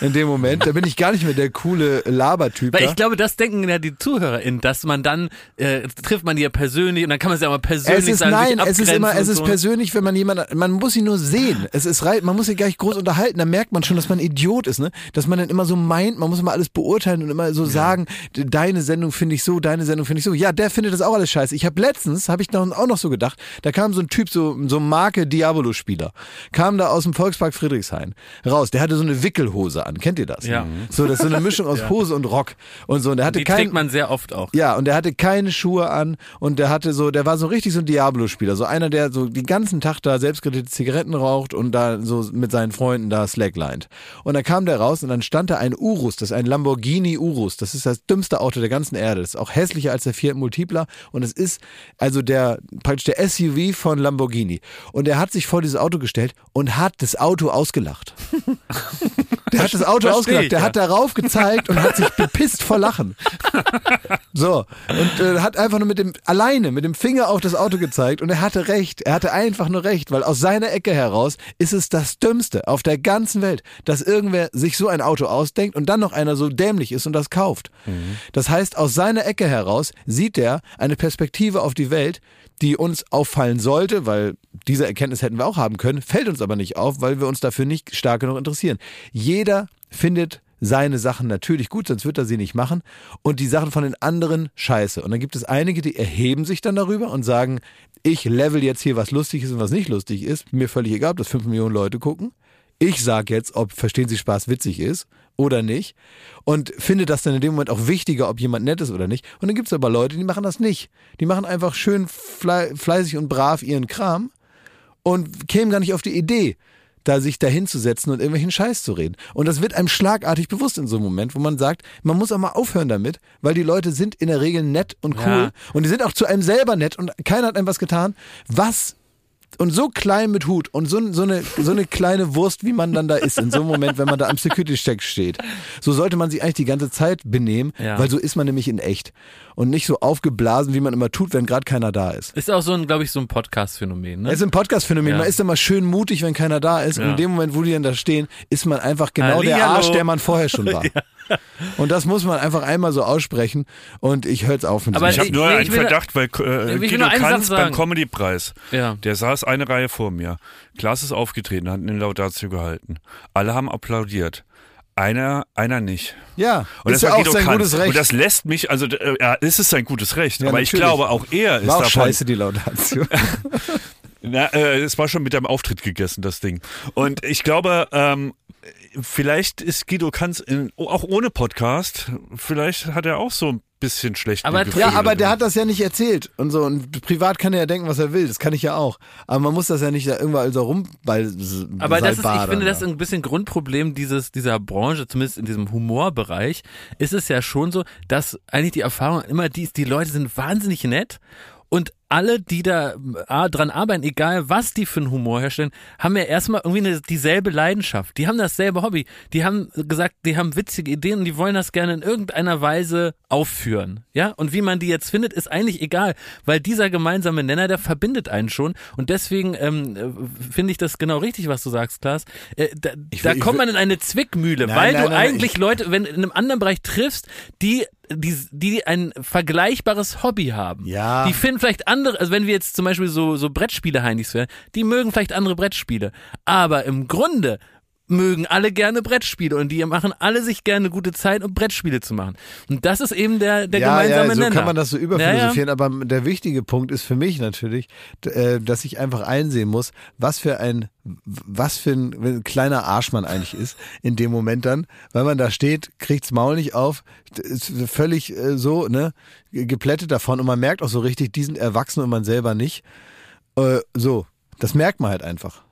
A: in dem Moment, da bin ich gar nicht mehr der coole Labertyp.
C: Weil
A: da.
C: ich glaube, das denken ja die ZuhörerInnen, dass man dann, äh, trifft man die ja persönlich und dann kann man es ja mal persönlich
A: Es ist
C: sagen,
A: nein, es ist immer, es ist
C: so.
A: persönlich, wenn man jemanden, man muss ihn nur sehen. Es ist rei- man muss ihn gar nicht groß unterhalten, dann merkt man schon, dass man ein Idiot ist, ne? Dass man dann immer so meint, man muss immer alles beurteilen und immer so sagen, d- deine Sendung finde ich so, deine Sendung finde ich so. Ja, der findet das auch alles scheiße. Ich habe letztens, habe ich noch, auch noch so gedacht, da kam so ein Typ, so so ein Marke Diabolo-Spieler, kam da aus dem Volkspark Friedrichshain raus. Der hatte so eine Wickelhose an, kennt ihr das?
C: Ja.
A: So, das ist so eine Mischung aus Hose und Rock und so. Und der hatte
C: Die
A: kein,
C: trägt man sehr oft auch.
A: ja, und der hatte keine Schuhe an und der hatte so, der war so richtig so ein Diablo-Spieler. So einer, der so den ganzen Tag da selbstgerichtete Zigaretten raucht und da so mit seinen Freunden da slacklined. Und dann kam der raus und dann stand da ein Urus, das ist ein Lamborghini Urus. Das ist das dümmste Auto der ganzen Erde. Das ist auch hässlicher als der Fiat Multipla und es ist also der, praktisch der SUV von Lamborghini. Und er hat sich vor dieses Auto gestellt und hat das Auto ausgelacht. Der hat das Auto
C: Versteh
A: ausgelacht,
C: ich,
A: der
C: ja.
A: hat darauf gezeigt und hat sich bepisst vor Lachen. So, und äh, hat einfach nur mit dem, alleine mit dem Finger auf das Auto gezeigt und er hatte recht. Er hatte einfach nur recht, weil aus seiner Ecke heraus ist es das Dümmste auf der ganzen Welt, dass irgendwer sich so ein Auto ausdenkt und dann noch einer so dämlich ist und das kauft. Das heißt, aus seiner Ecke heraus sieht er eine Perspektive auf die Welt, die uns auffallen sollte, weil diese Erkenntnis hätten wir auch haben können, fällt uns aber nicht auf, weil wir uns dafür nicht stark genug interessieren. Jeder findet seine Sachen natürlich gut, sonst wird er sie nicht machen. Und die Sachen von den anderen scheiße. Und dann gibt es einige, die erheben sich dann darüber und sagen, ich level jetzt hier, was lustig ist und was nicht lustig ist. Mir völlig egal, ob das fünf Millionen Leute gucken. Ich sage jetzt, ob Verstehen Sie Spaß witzig ist oder nicht. Und finde das dann in dem Moment auch wichtiger, ob jemand nett ist oder nicht. Und dann gibt es aber Leute, die machen das nicht. Die machen einfach schön flei- fleißig und brav ihren Kram und kämen gar nicht auf die Idee, da sich da hinzusetzen und irgendwelchen Scheiß zu reden. Und das wird einem schlagartig bewusst in so einem Moment, wo man sagt, man muss auch mal aufhören damit, weil die Leute sind in der Regel nett und cool
C: Ja.
A: und die sind auch zu einem selber nett und keiner hat einem was getan. Was und so klein mit Hut und so, so, eine, so eine kleine Wurst, wie man dann da ist, in so einem Moment, wenn man da am Security-Check steht. So sollte man sich eigentlich die ganze Zeit benehmen,
C: Ja.
A: weil so ist man nämlich in echt. Und nicht so aufgeblasen, wie man immer tut, wenn gerade keiner da ist.
C: Ist auch so ein, glaube ich, so ein Podcast-Phänomen. Ne?
A: Es ist ein Podcast-Phänomen.
C: Ja.
A: Man ist immer schön mutig, wenn keiner da ist. Und
C: Ja.
A: in dem Moment, wo die dann da stehen, ist man einfach genau der
C: Hallihallo.
A: Arsch, der man vorher schon war. Und das muss man einfach einmal so aussprechen. Und ich höre jetzt auf mit
C: Aber
B: Ich habe nur
C: nee,
B: einen
C: ich
B: Verdacht, weil
C: ich
B: äh, Guido Kanz beim. Comedy-Preis,
C: Ja.
B: der saß eine Reihe vor mir. Klaas ist aufgetreten, hat eine Laudatio gehalten. Alle haben applaudiert. Einer, einer nicht.
A: Ja,
B: Und
A: ist
B: das
A: ja auch
B: Guido
A: sein
B: Kanz.
A: gutes Recht.
B: Und das lässt mich, also äh, ja, es ist sein gutes Recht.
A: Ja,
B: aber ich
A: natürlich.
B: glaube, auch er ist
A: war auch
B: davon.
A: scheiße, die Laudatio.
B: Na, äh, es war schon mit deinem Auftritt gegessen, das Ding. Und ich glaube, ähm, vielleicht ist Guido Kanz in, auch ohne Podcast, vielleicht hat er auch so ein bisschen schlecht.
C: Aber
A: Ja, aber der hat das ja nicht erzählt und so. Und privat kann er ja denken, was er will. Das kann ich ja auch. Aber man muss das ja nicht da irgendwann so rumball.
C: Aber das ist, ich finde, das ist ein bisschen Grundproblem dieses, dieser Branche, zumindest in diesem Humorbereich, ist es ja schon so, dass eigentlich die Erfahrung immer die ist, die Leute sind wahnsinnig nett und alle, die da äh, dran arbeiten, egal was die für einen Humor herstellen, haben ja erstmal irgendwie eine, dieselbe Leidenschaft. Die haben dasselbe Hobby. Die haben gesagt, die haben witzige Ideen und die wollen das gerne in irgendeiner Weise aufführen. Ja, und wie man die jetzt findet, ist eigentlich egal, weil dieser gemeinsame Nenner, der verbindet einen schon. Und deswegen ähm, äh, finde ich das genau richtig, was du sagst, Klaas. Äh, da da
A: will- ich
C: kommt man in eine Zwickmühle,
A: Nein,
C: weil
A: nein,
C: du
A: nein,
C: eigentlich
A: ich-
C: Leute, wenn du in einem anderen Bereich triffst, die die, die ein vergleichbares Hobby haben.
A: Ja.
C: Die finden vielleicht andere, also wenn wir jetzt zum Beispiel so, so Brettspiele-Heinis wären, die mögen vielleicht andere Brettspiele. Aber im Grunde mögen alle gerne Brettspiele und die machen alle sich gerne gute Zeit, um Brettspiele zu machen. Und das ist eben der, der
A: ja,
C: gemeinsame
A: ja, so
C: Nenner.
A: kann man das so überphilosophieren,
C: Ja,
A: aber der wichtige Punkt ist für mich natürlich, äh, dass ich einfach einsehen muss, was für ein was für ein kleiner Arsch man eigentlich ist in dem Moment dann, weil man da steht, kriegt's Maul nicht auf, ist völlig äh, so, ne, geplättet davon und man merkt auch so richtig, die sind erwachsen und man selber nicht. Äh, so, das merkt man halt einfach.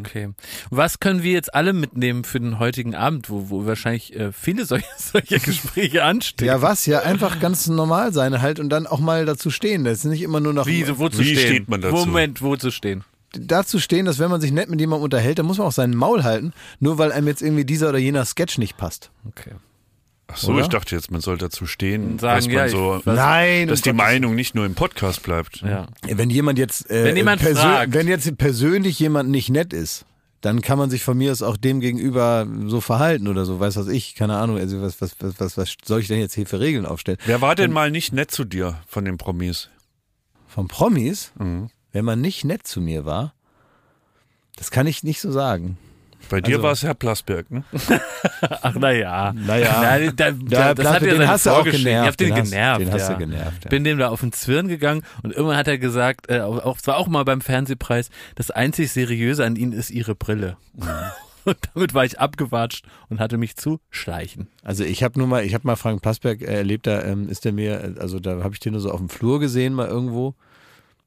C: Okay. Was können wir jetzt alle mitnehmen für den heutigen Abend, wo, wo wahrscheinlich äh, viele solche, solche Gespräche anstehen?
A: Ja, was? Ja, einfach ganz normal sein halt und dann auch mal dazu stehen. Das ist nicht immer nur noch
C: Wie, so, wo zu
B: Wie
C: stehen?
B: steht man dazu?
C: Moment, wo zu stehen?
A: dazu stehen, dass wenn man sich nett mit jemandem unterhält, dann muss man auch seinen Maul halten, nur weil einem jetzt irgendwie dieser oder jener Sketch nicht passt.
C: Okay.
B: Ach so,
A: Oder?
B: ich dachte jetzt, man soll dazu stehen,
C: Und sagen,
B: dass man
C: ja,
B: so,
C: was-
A: Nein,
B: dass die
A: Gottes-
B: Meinung nicht nur im Podcast bleibt.
C: Ja.
A: Wenn jemand jetzt, äh,
C: Wenn jemand fragt.
A: wenn jetzt persönlich jemand nicht nett ist, dann kann man sich von mir aus auch dem gegenüber so verhalten oder so, weiß was ich, keine Ahnung, also was, was, was, was, was soll ich denn jetzt hier für Regeln aufstellen?
B: Wer war denn mal nicht nett zu dir von den Promis?
A: Von Promis,
B: Mhm.
A: wenn man nicht nett zu mir war, das kann ich nicht so sagen.
B: Bei dir
A: Also-
B: war es Herr Plasberg, ne?
C: Ach, naja.
A: Naja.
C: Na, da, da, das hat ja
A: den
C: seine
A: hast du auch genervt.
C: Ich hab den,
A: den hast,
C: genervt.
A: Den hast
C: ja.
A: du genervt. Ja.
C: Bin dem da auf den Zwirn gegangen und irgendwann hat er gesagt, äh, auch, zwar auch mal beim Fernsehpreis, das einzig Seriöse an ihnen ist ihre Brille. Und damit war ich abgewatscht und hatte mich zu schleichen.
A: Also ich habe nur mal, ich habe mal Frank Plasberg äh, erlebt, da ähm, ist der mir, also da habe ich den nur so auf dem Flur gesehen mal irgendwo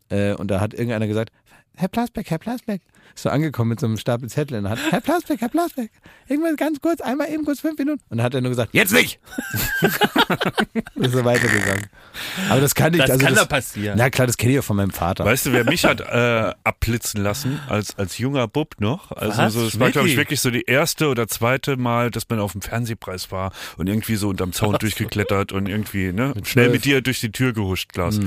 A: äh, und da hat irgendeiner gesagt, Herr Plasberg, Herr Plasberg, ist so angekommen mit so einem Stapel Zettel und hat, Herr Plasberg, Herr Plasberg, irgendwas ganz kurz, einmal eben kurz fünf Minuten und dann hat er nur gesagt, jetzt nicht! ist so weitergegangen. Aber das kann ich,
C: Das
A: also
C: kann
A: das,
C: doch passieren.
A: Na klar, das kenne ich ja von meinem Vater.
B: Weißt du, wer mich hat äh, abblitzen lassen als als junger Bub noch? Also
C: Was?
B: so, das war glaube ich
C: Wirklich?
B: so die erste oder zweite Mal, dass man auf dem Fernsehpreis war und irgendwie so unterm Zaun durchgeklettert und irgendwie ne schnell
A: zwölf.
B: mit dir durch die Tür gehuscht, Klaus.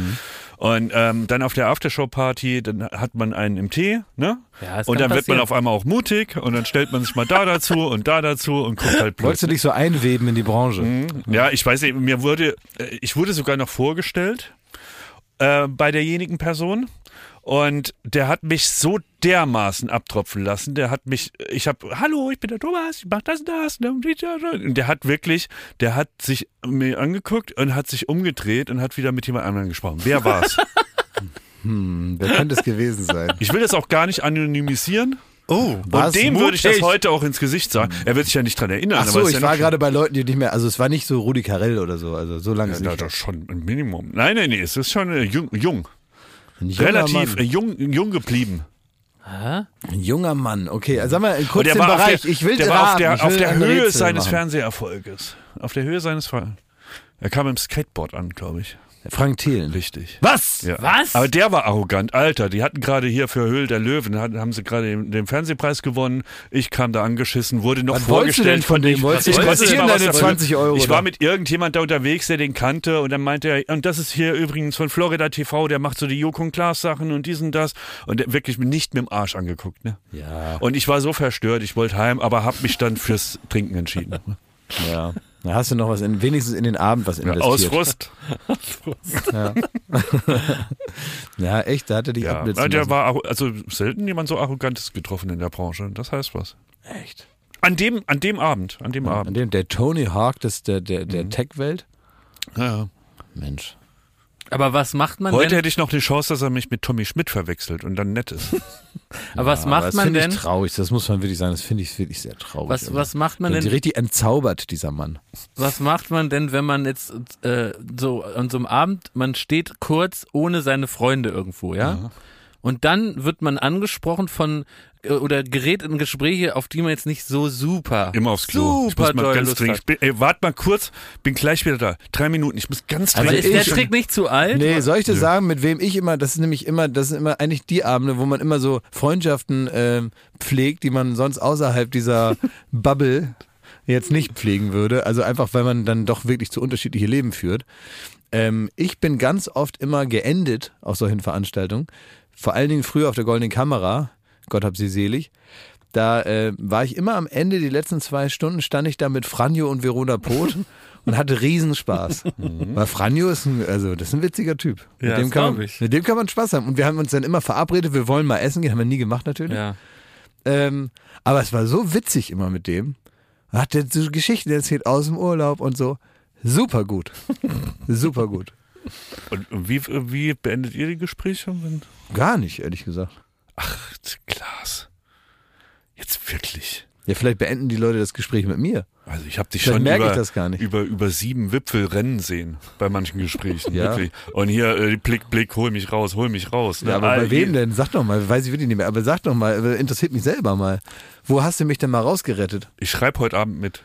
B: Und ähm, dann auf der Aftershow-Party, dann hat man einen im Tee, ne?
C: Ja, das
B: und dann wird man
C: passieren.
B: auf einmal auch mutig und dann stellt man sich mal da dazu und da dazu und guckt halt blöd.
A: Wolltest du dich so einweben in die Branche?
B: Ja, ich weiß nicht, mir wurde, äh, ich wurde sogar noch vorgestellt äh, bei derjenigen Person. Und der hat mich so dermaßen abtropfen lassen. Der hat mich, ich habe, hallo, ich bin der Thomas, ich mach das und das. ne, Und der hat wirklich, der hat sich mir angeguckt und hat sich umgedreht und hat wieder mit jemand anderem gesprochen. Wer war's?
A: Hm, wer könnte es gewesen sein?
B: ich will das auch gar nicht anonymisieren.
C: Oh,
B: Und dem würde ich das
C: mutig.
B: heute auch ins Gesicht sagen. Er wird sich ja nicht dran erinnern.
A: Ach so, ich
B: ja
A: war gerade bei Leuten, die nicht mehr, also es war nicht so Rudi Carell oder so, also so lange
B: Ja,
A: ist
B: na,
A: nicht.
B: das schon ein Minimum. Nein, nein, nee, es ist schon äh, jung, jung. Relativ
A: Mann.
B: jung, jung geblieben.
C: Hä?
A: Ein junger Mann, okay. Also sag mal, kurz den
B: war
A: Bereich.
B: auf der,
A: ich will
B: der war auf der, auf der Höhe
A: Rätsel
B: seines
A: machen.
B: Fernseherfolges. Auf der Höhe seines Fall. Er kam im Skateboard an, glaube ich.
A: Frank Thelen.
B: Richtig.
A: Was?
B: Ja.
C: Was?
B: Aber der war arrogant. Alter, die hatten gerade hier für Höhl der Löwen, hatten- haben sie gerade den, den Fernsehpreis gewonnen. Ich kam da angeschissen, wurde noch
A: Was wolltest du
B: vorgestellt
A: denn von dem?
B: ich- ich
A: deine
B: dafür.
A: 20 Euro,
B: Ich war mit irgendjemand da unterwegs, der den kannte und dann meinte er, und das ist hier übrigens von Florida TV, der macht so die Joko und Klaas Sachen und dies und das. Und der wirklich nicht mit dem Arsch angeguckt, ne?
A: Ja,
B: Und ich war so verstört, ich wollte heim, aber habe mich dann fürs Trinken entschieden.
A: ja. Da hast du noch was, in, wenigstens in den Abend was
B: Ja,
A: investiert.
B: aus Frust.
A: Ja, echt, da hat er dich
B: Ja,
A: abblitzen
B: der
A: lassen.
B: war also selten jemand so arrogantes getroffen in der Branche. Das heißt was.
A: Echt?
B: An dem, an dem Abend, an dem
A: An
B: Abend.
A: dem, der Tony Hawk des, der, der,
B: Mhm.
A: der Tech-Welt.
B: Ja, ja.
A: Mensch.
C: Aber was macht man
B: Heute
C: denn?
B: hätte ich noch eine Chance, dass er mich mit Tommy Schmidt verwechselt und dann nett ist.
C: Aber was
A: Aber
C: macht
A: das
C: man
A: finde
C: denn?
A: ich traurig, das muss man wirklich sagen, das finde ich wirklich sehr traurig.
C: Was,
A: immer.
C: was macht man denn?
A: richtig entzaubert, dieser Mann.
C: Was macht man denn, wenn man jetzt äh, so an so einem Abend, man steht kurz ohne seine Freunde irgendwo, ja? Und dann wird man angesprochen von oder gerät in Gespräche, auf die man jetzt nicht so super
B: Immer aufs Klo. ich
C: super
B: muss mal ganz
C: Lust
B: dringend. Ich bin, ey, wart mal kurz, bin gleich wieder da. Drei Minuten, ich muss ganz
A: Also
C: Aber
B: dringend.
C: ist der
A: ich-
C: Trick nicht zu alt?
A: Nee, soll ich dir sagen, mit wem ich immer, das ist nämlich immer, das sind immer eigentlich die Abende, wo man immer so Freundschaften ähm, pflegt, die man sonst außerhalb dieser Bubble jetzt nicht pflegen würde. Also einfach, weil man dann doch wirklich zu unterschiedliche Leben führt. Ähm, ich bin ganz oft immer geendet auf solchen Veranstaltungen. Vor allen Dingen früher auf der Goldenen Kamera. Gott hab sie selig. Da äh, war ich immer am Ende, die letzten zwei Stunden, stand ich da mit Franjo und Verona Poth und hatte Riesenspaß. Weil Franjo ist ein, also das ist ein witziger Typ. Mit,
C: Ja,
A: dem
C: das
A: kann man,
C: ich.
A: mit dem kann man Spaß haben. Und wir haben uns dann immer verabredet, wir wollen mal essen gehen, haben wir nie gemacht natürlich.
C: Ja.
A: Ähm, aber es war so witzig immer mit dem. Hat der so Geschichten erzählt aus dem Urlaub und so. Super gut. Super gut.
B: Und wie, wie beendet ihr die Gespräche?
A: Gar nicht, ehrlich gesagt.
B: Ach, Klaas. Jetzt wirklich.
A: Ja, vielleicht beenden die Leute das Gespräch mit mir.
B: Also ich habe dich
A: Vielleicht
B: schon über,
A: das gar nicht.
B: über über sieben Wipfel rennen sehen bei manchen Gesprächen.
A: Ja.
B: Wirklich. Und hier äh, Blick, Blick, hol mich raus, hol mich raus. ne?
A: Ja, aber
B: Ah,
A: bei wem
B: hier-
A: denn? Sag doch mal, weiß ich wirklich nicht mehr. Aber sag doch mal, äh, interessiert mich selber mal. Wo hast du mich denn mal rausgerettet?
B: Ich schreibe heute Abend mit.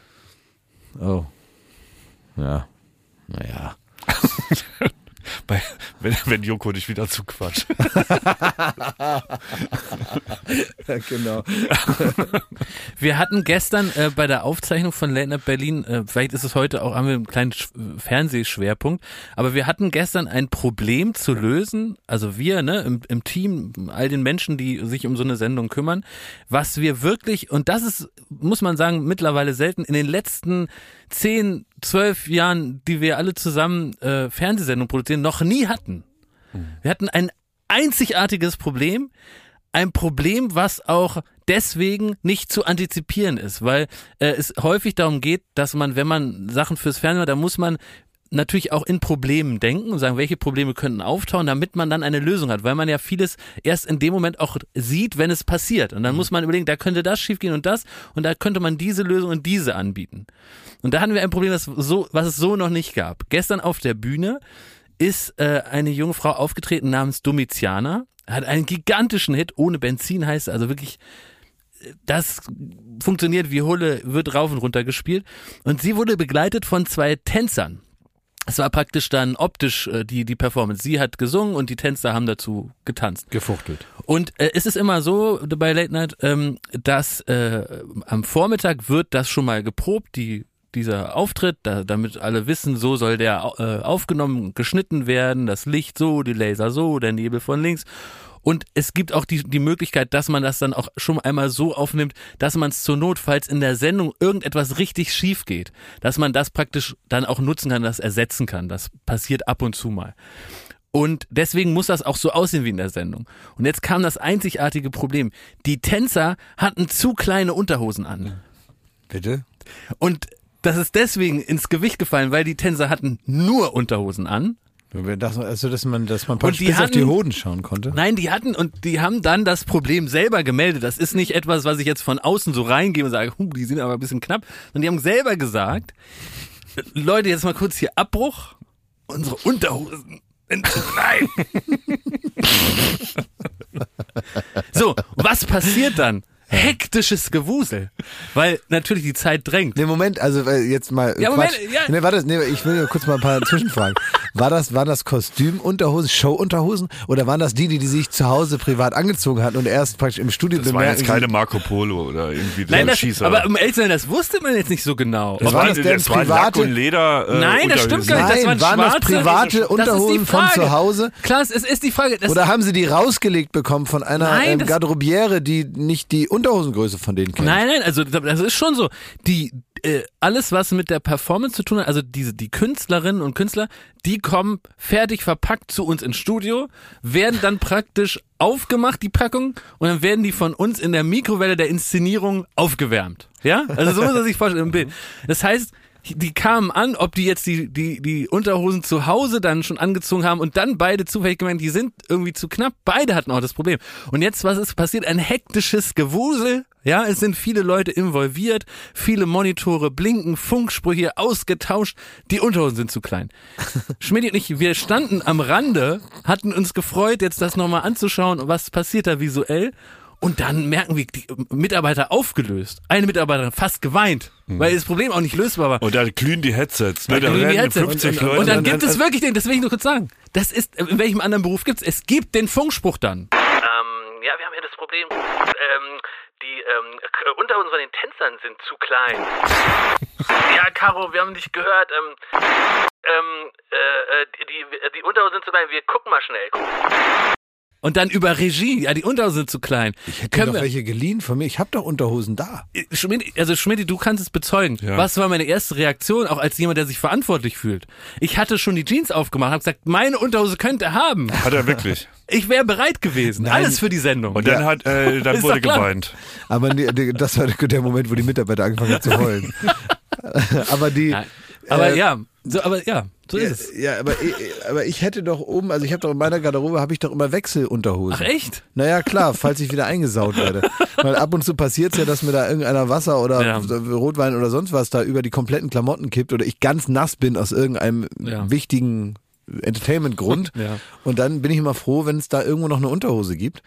A: Oh. Ja. Naja.
B: Bei, wenn, wenn Joko dich wieder zuquatscht.
A: Ja, genau.
C: Wir hatten gestern äh, bei der Aufzeichnung von Late Night Berlin, äh, vielleicht ist es heute auch, haben wir einen kleinen Sch Fernsehschwerpunkt, aber wir hatten gestern ein Problem zu lösen, also wir, ne, im, im Team, all den Menschen, die sich um so eine Sendung kümmern, was wir wirklich, und das ist, muss man sagen, mittlerweile selten, in den letzten zehn, zwölf Jahren, die wir alle zusammen äh, Fernsehsendungen produzieren, noch nie hatten. Wir hatten ein einzigartiges Problem, ein Problem, was auch deswegen nicht zu antizipieren ist, weil äh, es häufig darum geht, dass man, wenn man Sachen fürs Fernsehen macht, da muss man natürlich auch in Problemen denken und sagen, welche Probleme könnten auftauchen, damit man dann eine Lösung hat, weil man ja vieles erst in dem Moment auch sieht, wenn es passiert. Und dann muss man überlegen, da könnte das schiefgehen und das und da könnte man diese Lösung und diese anbieten. Und da hatten wir ein Problem, das so, was es so noch nicht gab. Gestern auf der Bühne ist äh, eine junge Frau aufgetreten namens Domitiana, hat einen gigantischen Hit, ohne Benzin heißt, also wirklich, das funktioniert wie Hulle, wird rauf und runter gespielt. Und sie wurde begleitet von zwei Tänzern. Es war praktisch dann optisch äh, die, die Performance. Sie hat gesungen und die Tänzer haben dazu getanzt.
A: Gefuchtelt.
C: Und äh, es ist immer so bei Late Night, ähm, dass äh, am Vormittag wird das schon mal geprobt, die dieser Auftritt, da, damit alle wissen, so soll der äh, aufgenommen, geschnitten werden, das Licht so, die Laser so, der Nebel von links. Und es gibt auch die, die Möglichkeit, dass man das dann auch schon einmal so aufnimmt, dass man es zur Not, falls in der Sendung irgendetwas richtig schief geht, dass man das praktisch dann auch nutzen kann, das ersetzen kann. Das passiert ab und zu mal. Und deswegen muss das auch so aussehen wie in der Sendung. Und jetzt kam das einzigartige Problem. Die Tänzer hatten zu kleine Unterhosen an.
A: Bitte?
C: Und das ist deswegen ins Gewicht gefallen, weil die Tänzer hatten nur Unterhosen an.
A: Das, also, dass man, dass man
C: Und
A: praktisch
C: die
A: bis auf die
C: hatten-
A: Hoden schauen konnte.
C: Nein, die hatten und die haben dann das Problem selber gemeldet. Das ist nicht etwas, was ich jetzt von außen so reingebe und sage, huh, die sind aber ein bisschen knapp. Und die haben selber gesagt, Leute, jetzt mal kurz hier Abbruch. Unsere Unterhosen. klein. so, was passiert dann? Hektisches Gewusel. Weil natürlich die Zeit drängt.
A: Nee, Moment, also äh, jetzt mal.
C: Ja, Moment,
A: Quatsch.
C: ja.
A: Nee, warte, nee, ich will nur kurz mal ein paar Zwischenfragen. War das, waren das Kostümunterhosen, Showunterhosen oder waren das die, die, die sich zu Hause privat angezogen hatten und erst praktisch im Studio
B: Das war
A: bemerken?
B: jetzt keine Marco Polo oder irgendwie
C: Nein, das,
B: Schießer.
C: aber um ehrlich zu sein, das wusste man jetzt nicht so genau.
B: das,
A: waren
B: war,
A: das denn
B: das war Lack
A: private-
B: und Leder. Äh,
C: Nein, das stimmt gar nicht.
A: Nein,
C: das waren,
A: waren das private
C: das
A: Unterhosen von zu Hause?
C: Klaas, es ist die Frage. Das
A: Oder haben sie die rausgelegt bekommen von einer
C: Nein,
A: ähm,
C: das-
A: Garderobiere, die nicht die Unterhosengröße von denen kennt?
C: Nein, nein, also das ist schon so. Die äh, alles, was mit der Performance zu tun hat, also diese die Künstlerinnen und Künstler, die kommen fertig verpackt zu uns ins Studio, werden dann praktisch aufgemacht, die Packung, und dann werden die von uns in der Mikrowelle der Inszenierung aufgewärmt. Ja? Also so muss man sich vorstellen im Bild. Das heißt, die kamen an, ob die jetzt die, die, die Unterhosen zu Hause dann schon angezogen haben und dann beide zufällig gemerkt, die sind irgendwie zu knapp. Beide hatten auch das Problem. Und jetzt, was ist passiert? Ein hektisches Gewusel. Ja, es sind viele Leute involviert, viele Monitore blinken, Funksprüche ausgetauscht. Die Unterhosen sind zu klein. Schmidt und ich, wir standen am Rande, hatten uns gefreut, jetzt das nochmal anzuschauen, was passiert da visuell. Und dann merken wir, die Mitarbeiter aufgelöst. Eine Mitarbeiterin fast geweint, weil das Problem auch nicht lösbar war.
B: Und da glühen die Headsets. Ne?
C: Da
B: Da
C: glühen die
B: rennen
C: Headsets.
B: 50
C: und,
B: Leute.
C: und dann
A: und
C: gibt
A: dann-
C: es wirklich den, das will ich nur kurz sagen. Das ist, in welchem anderen Beruf gibt's? Es gibt den Funkspruch dann.
I: Ähm, ja, wir haben hier das Problem. Ähm, die ähm, Unterhosen von den Tänzern sind zu klein. ja, Caro, wir haben dich gehört. Ähm, ähm, äh, äh, die, die Unterhosen sind zu klein. Wir gucken mal schnell.
C: Und dann über Regie, ja, die Unterhosen sind zu klein.
A: Ich hätte
C: Können
A: doch
C: wir-
A: welche geliehen von mir. Ich habe doch Unterhosen da.
C: Schmidt, also Schmidt, du kannst es bezeugen.
B: Ja.
C: Was war meine erste Reaktion, auch als jemand, der sich verantwortlich fühlt? Ich hatte schon die Jeans aufgemacht, habe gesagt, meine Unterhose könnte er haben.
B: Hat er wirklich.
C: Ich wäre bereit gewesen.
A: Nein.
C: Alles für die Sendung.
B: Und dann hat, äh, dann
C: Ist
B: wurde geweint.
A: Aber nee, die- das war der Moment, wo die Mitarbeiter angefangen haben zu heulen. aber die.
C: Nein. Aber
A: äh,
C: ja, so, aber ja, so ist es.
A: Ja, aber, ich- aber ich hätte doch oben, also ich habe doch in meiner Garderobe habe ich doch immer Wechselunterhosen.
C: Ach echt?
A: Naja, klar, falls ich wieder eingesaut werde. Weil ab und zu passiert es ja, dass mir da irgendeiner Wasser oder
C: Ja.
A: Rotwein oder sonst was da über die kompletten Klamotten kippt oder ich ganz nass bin aus irgendeinem
C: Ja.
A: wichtigen Entertainment-Grund.
C: Ja.
A: Und dann bin ich immer froh, wenn es da irgendwo noch eine Unterhose gibt.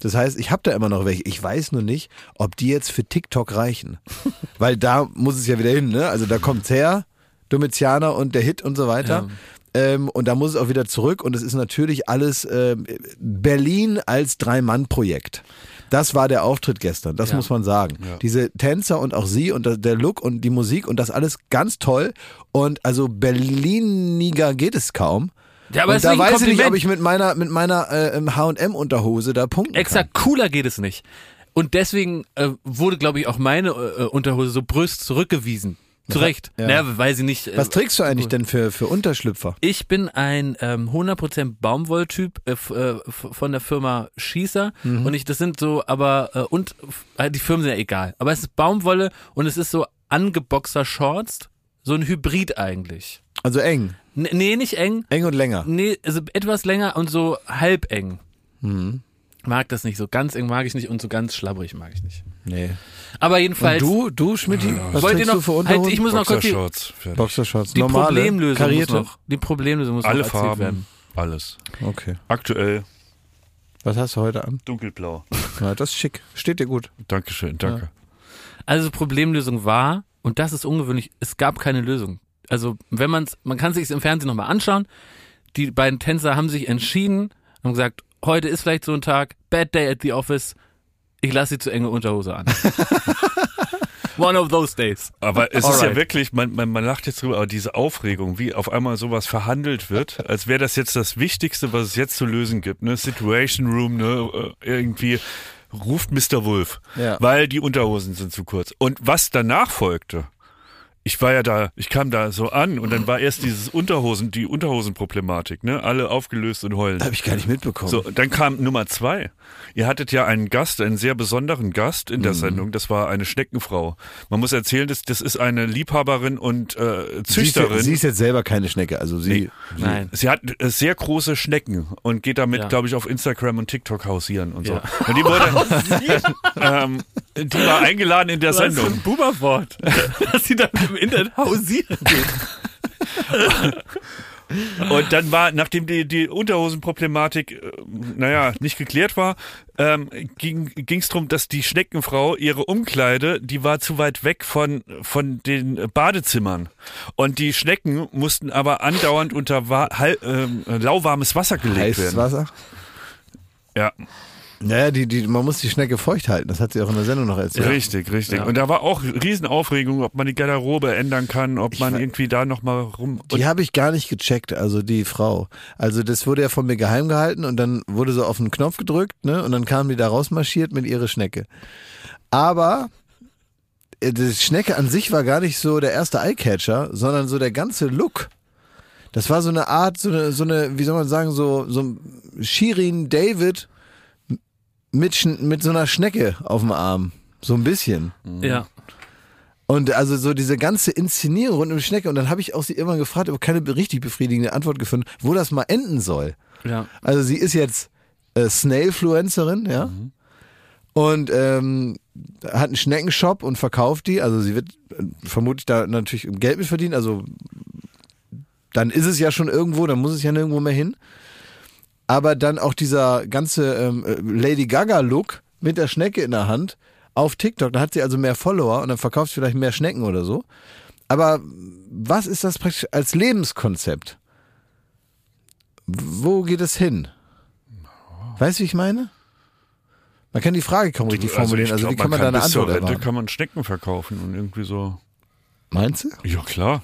A: Das heißt, ich habe da immer noch welche. Ich weiß nur nicht, ob die jetzt für TikTok reichen. Weil da muss es ja wieder hin, ne? Also da kommt's her, Domitianer und der Hit und so weiter. Ähm, und da muss es auch wieder zurück und es ist natürlich alles ähm, Berlin als Drei-Mann-Projekt. Das war der Auftritt gestern, das
C: Ja.
A: muss man sagen. Diese Tänzer und auch sie und der Look und die Musik und das alles ganz toll. Und also Berliniger geht es kaum.
C: Ja, aber
A: und da weiß ich nicht, ob ich mit meiner mit meiner äh, H&M-Unterhose da punkten
C: Exakt, cooler geht es nicht. Und deswegen äh, wurde, glaube ich, auch meine äh, Unterhose so brüst zurückgewiesen. Zu Recht.
A: Ja.
C: Naja, weil sie nicht. Äh,
A: Was trägst du eigentlich denn für, für Unterschlüpfer?
C: Ich bin ein ähm, 100% Baumwolltyp äh, äh, von der Firma Schießer
A: Mhm.
C: und ich das sind so aber äh, und äh, die Firmen sind ja egal, aber es ist Baumwolle und es ist so angeboxer Shorts, so ein Hybrid eigentlich.
A: Also eng.
C: N nee, nicht eng,
A: Eng und länger.
C: nee, also etwas länger und so halb eng.
A: Mhm.
C: Mag das nicht, so ganz eng mag ich nicht und so ganz schlabbrig mag ich nicht.
A: Nee.
C: Aber
A: Und
C: jedenfalls
A: du, du Schmidti, was
C: wollt ihr
A: trägst du
C: noch
A: für
C: halt, ich muss noch kurz die,
B: Boxershorts.
A: Boxershorts.
C: die
A: Normale,
C: Problemlösung
A: karierte.
C: muss noch, die Problemlösung muss
B: Alle
C: noch erzählt
B: Farben.
C: werden.
B: Alles.
A: Okay.
B: Aktuell
A: Was hast du heute an?
B: dunkelblau.
A: Ja, das ist schick. Steht dir gut.
B: Dankeschön, danke.
C: Also Problemlösung war, und das ist ungewöhnlich, es gab keine Lösung. Also wenn man's, man kann sich im Fernsehen nochmal anschauen, die beiden Tänzer haben sich entschieden, haben gesagt, heute ist vielleicht so ein Tag, bad day at the office, ich lasse sie zu enge Unterhose an. One of those days.
B: Aber es ist ja
C: Alright.
B: wirklich, man, man, man lacht jetzt drüber, aber diese Aufregung, wie auf einmal sowas verhandelt wird, als wäre das jetzt das Wichtigste, was es jetzt zu lösen gibt. Ne? Situation Room, ne? äh, irgendwie ruft Mr. Wolf,
A: Ja.
B: weil die Unterhosen sind zu kurz. Und was danach folgte, ich war ja da, ich kam da so an und dann war erst dieses Unterhosen, die Unterhosenproblematik, ne? Alle aufgelöst und heulen.
A: Habe ich gar nicht mitbekommen.
B: So, dann kam Nummer zwei. Ihr hattet ja einen Gast, einen sehr besonderen Gast in der Sendung. Das war eine Schneckenfrau. Man muss erzählen, das, das ist eine Liebhaberin und äh,
A: sie, ist,
B: Züchterin.
A: sie ist jetzt selber keine Schnecke. Also sie.
C: Nein.
B: Sie hat äh, sehr große Schnecken und geht damit,
C: Ja.
B: glaube ich, auf Instagram und TikTok hausieren und
C: Ja.
B: so. Und die wurde, ähm, die war eingeladen in der
C: Das ist
B: Sendung.
C: ein Buberwort, dass sie dann im Internet hausieren geht.
B: Und dann war, nachdem die, die Unterhosenproblematik, äh, naja, nicht geklärt war, ähm, ging es darum, dass die Schneckenfrau ihre Umkleide, die war zu weit weg von, von den Badezimmern. Und die Schnecken mussten aber andauernd unter wa hal- ähm, lauwarmes Wasser gelegt
A: Heißes
B: werden.
A: Wasser.
B: Ja,
A: Naja, die, die, man muss die Schnecke feucht halten. Das hat sie auch in der Sendung noch erzählt.
B: richtig, richtig.
C: Ja.
B: Und da war auch Riesenaufregung, ob man die Garderobe ändern kann, ob man irgendwie da nochmal rum...
A: Die habe ich gar nicht gecheckt, also die Frau. Also das wurde ja von mir geheim gehalten und dann wurde so auf den Knopf gedrückt, ne? Und dann kam die da rausmarschiert mit ihrer Schnecke. Aber äh, die Schnecke an sich war gar nicht so der erste Eyecatcher, sondern so der ganze Look. Das war so eine Art, so eine, so eine, wie soll man sagen, so, so ein Shirin David mit, Schn- mit so einer Schnecke auf dem Arm. So ein bisschen.
C: Ja.
A: Und also so diese ganze Inszenierung rund um die Schnecke. Und dann habe ich auch sie irgendwann gefragt, aber keine richtig befriedigende Antwort gefunden, wo das mal enden soll.
C: Ja.
A: Also sie ist jetzt äh, Snailfluencerin, ja. Und ähm, hat einen Schneckenshop und verkauft die. Also sie wird äh, vermutlich da natürlich Geld mit verdienen. Also dann ist es ja schon irgendwo, dann muss es ja nirgendwo mehr hin. Aber dann auch dieser ganze ähm, äh, Lady Gaga-Look mit der Schnecke in der Hand auf TikTok, da hat sie also mehr Follower und dann verkauft sie vielleicht mehr Schnecken oder so. Aber was ist das praktisch als Lebenskonzept? Wo geht es hin? Weißt du, wie ich meine? Man kann die Frage kaum richtig formulieren. Also,
B: ich
A: wie
B: glaub,
A: kann man da eine
B: bis zur
A: Antwort
B: Rente
A: erwarten?
B: kann man Schnecken verkaufen und irgendwie so.
A: Meinst du?
B: Ja, klar.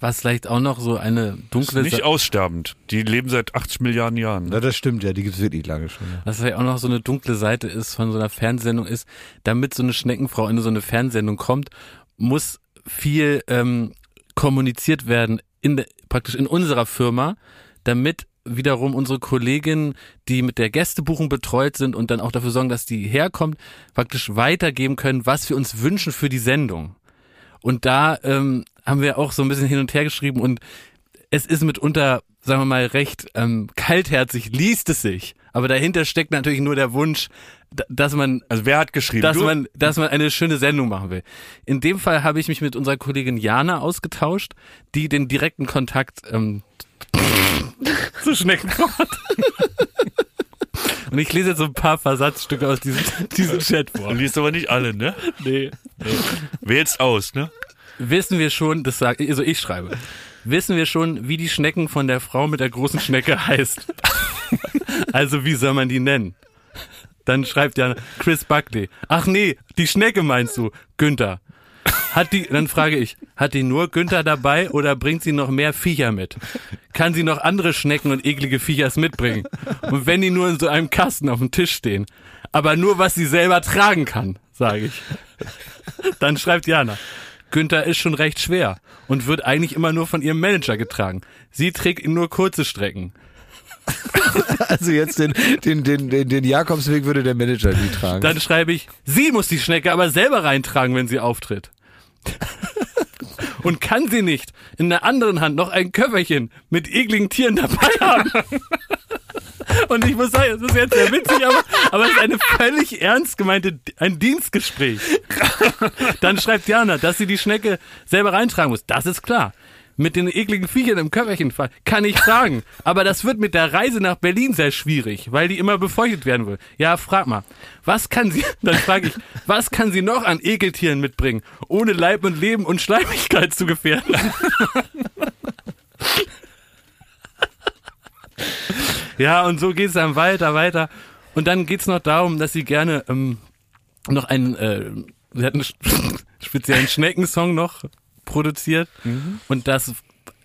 C: Was vielleicht auch noch so eine
B: Ist
C: dunkle
B: nicht
C: Sa-
B: aussterbend. Die leben seit 80 Milliarden Jahren.
A: Ja, das stimmt, ja, die gibt's wirklich lange schon. Ja.
C: was vielleicht auch noch so eine dunkle Seite ist von so einer Fernsehsendung ist, damit so eine Schneckenfrau in so eine Fernsehsendung kommt, muss viel ähm, kommuniziert werden in der, praktisch in unserer Firma, damit wiederum unsere Kolleginnen, die mit der Gästebuchung betreut sind und dann auch dafür sorgen, dass die herkommt, praktisch weitergeben können, was wir uns wünschen für die Sendung. Und da ähm, haben wir auch so ein bisschen hin und her geschrieben und es ist mitunter, sagen wir mal, recht ähm, kaltherzig, liest es sich. Aber dahinter steckt natürlich nur der Wunsch, dass man
B: Also wer hat geschrieben?
C: dass
B: Du?
C: man, dass man eine schöne Sendung machen will. In dem Fall habe ich mich mit unserer Kollegin Jana ausgetauscht, die den direkten Kontakt ähm, zu Schnecken hat. Und ich lese jetzt so ein paar Versatzstücke aus diesem, diesem Chat vor.
B: Du liest aber nicht alle, ne?
C: Nee.
B: Wählst aus, ne?
C: Wissen wir schon, das sag, also ich schreibe, wissen wir schon, wie die Schnecken von der Frau mit der großen Schnecke heißt. also wie soll man die nennen? Dann schreibt ja Chris Buckley. Ach nee, die Schnecke meinst du, Günther. Hat die, dann frage ich, hat die nur Günther dabei oder bringt sie noch mehr Viecher mit? Kann sie noch andere Schnecken und eklige Viechers mitbringen? Und wenn die nur in so einem Kasten auf dem Tisch stehen, aber nur was sie selber tragen kann, sage ich. Dann schreibt Jana, Günther ist schon recht schwer und wird eigentlich immer nur von ihrem Manager getragen. Sie trägt ihn nur kurze Strecken.
A: Also jetzt den, den, den, den, den Jakobsweg würde der Manager nie tragen.
C: Dann schreibe ich, sie muss die Schnecke aber selber reintragen, wenn sie auftritt. Und kann sie nicht in der anderen Hand noch ein Köfferchen mit ekligen Tieren dabei haben. Und ich muss sagen, das ist jetzt sehr witzig, aber, aber es ist eine völlig ernst gemeinte, ein Dienstgespräch. Dann schreibt Jana, dass sie die Schnecke selber reintragen muss. Das ist klar. Mit den ekligen Viechern im Köfferchen kann ich tragen. Aber das wird mit der Reise nach Berlin sehr schwierig, weil die immer befeuchtet werden will. Ja, frag mal. Was kann sie, dann frage ich, was kann sie noch an Ekeltieren mitbringen, ohne Leib und Leben und Schleimigkeit zu gefährden? ja, und so geht's dann weiter, weiter. Und dann geht's noch darum, dass sie gerne ähm, noch einen, äh, sie hat einen speziellen Schneckensong noch produziert. Und das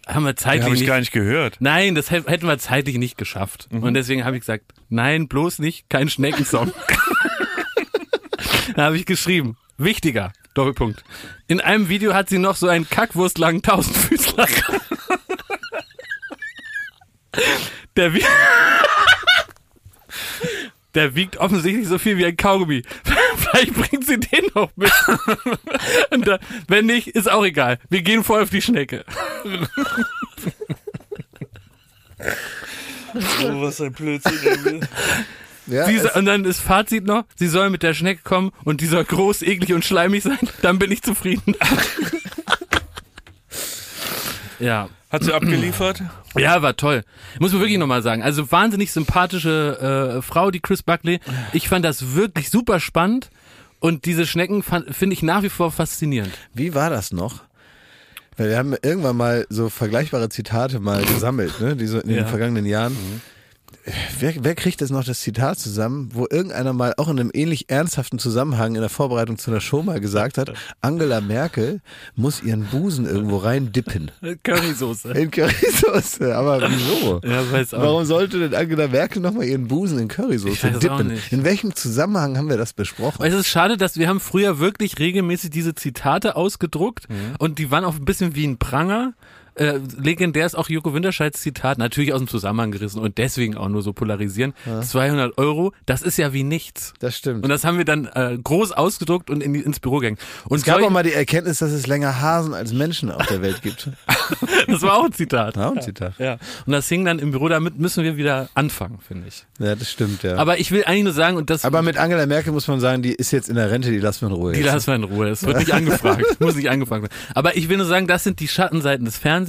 C: haben wir zeitlich
B: habe ich
C: nicht.
B: gar nicht gehört.
C: Nein, das hä- hätten wir zeitlich nicht geschafft. Und deswegen habe ich gesagt, nein, bloß nicht, kein Schneckensong. da habe ich geschrieben, wichtiger, Doppelpunkt. In einem Video hat sie noch so einen kackwurstlangen Tausendfüßler. Der, wie Der wiegt offensichtlich so viel wie ein Kaugummi. Vielleicht bringt sie den noch mit. Und da, wenn nicht, ist auch egal. Wir gehen voll auf die Schnecke.
B: Oh, was ein Blödsinn.
A: ja,
C: Sie und dann ist Fazit noch, sie soll mit der Schnecke kommen und die soll groß, eklig und schleimig sein. Dann bin ich zufrieden. Ja.
B: Hat sie abgeliefert?
C: Ja, war toll. Muss man wirklich nochmal sagen. Also wahnsinnig sympathische äh, Frau, die Chris Buckley. Ich fand das wirklich super spannend und diese Schnecken finde ich nach wie vor faszinierend.
A: wie war das noch? Weil wir haben irgendwann mal so vergleichbare Zitate mal gesammelt, ne? Die so in
C: Ja.
A: den vergangenen Jahren. Wer, wer kriegt jetzt noch das Zitat zusammen, wo irgendeiner mal auch in einem ähnlich ernsthaften Zusammenhang in der Vorbereitung zu einer Show mal gesagt hat, Angela Merkel muss ihren Busen irgendwo rein dippen.
C: Currysoße.
A: In Currysoße. Aber wieso?
C: Ja, weiß auch.
A: Warum sollte denn Angela Merkel nochmal ihren Busen in Currysoße dippen? In welchem Zusammenhang haben wir das besprochen?
C: Es ist schade, dass wir haben früher wirklich regelmäßig diese Zitate ausgedruckt und die waren auch ein bisschen wie ein Pranger. Äh, legendär ist auch Joko Winterscheids Zitat, natürlich aus dem Zusammenhang gerissen und deswegen auch nur so polarisieren. 200 Euro, das ist ja wie nichts.
A: Das stimmt.
C: Und das haben wir dann äh, groß ausgedruckt und in die, ins Büro gegangen. Und
A: es gab auch mal die Erkenntnis, dass es länger Hasen als Menschen auf der Welt gibt.
C: das war auch ein Zitat.
A: Ja, ein Zitat.
C: Ja. Und das hing dann im Büro, damit müssen wir wieder anfangen, finde ich.
A: Ja, das stimmt, ja.
C: Aber ich will eigentlich nur sagen, und das
A: Aber mit Angela Merkel muss man sagen, die ist jetzt in der Rente, die lassen wir in Ruhe.
C: Die
A: jetzt.
C: lassen wir in Ruhe. Es wird nicht angefragt. Muss nicht angefragt werden. Aber ich will nur sagen, das sind die Schattenseiten des Fernsehens.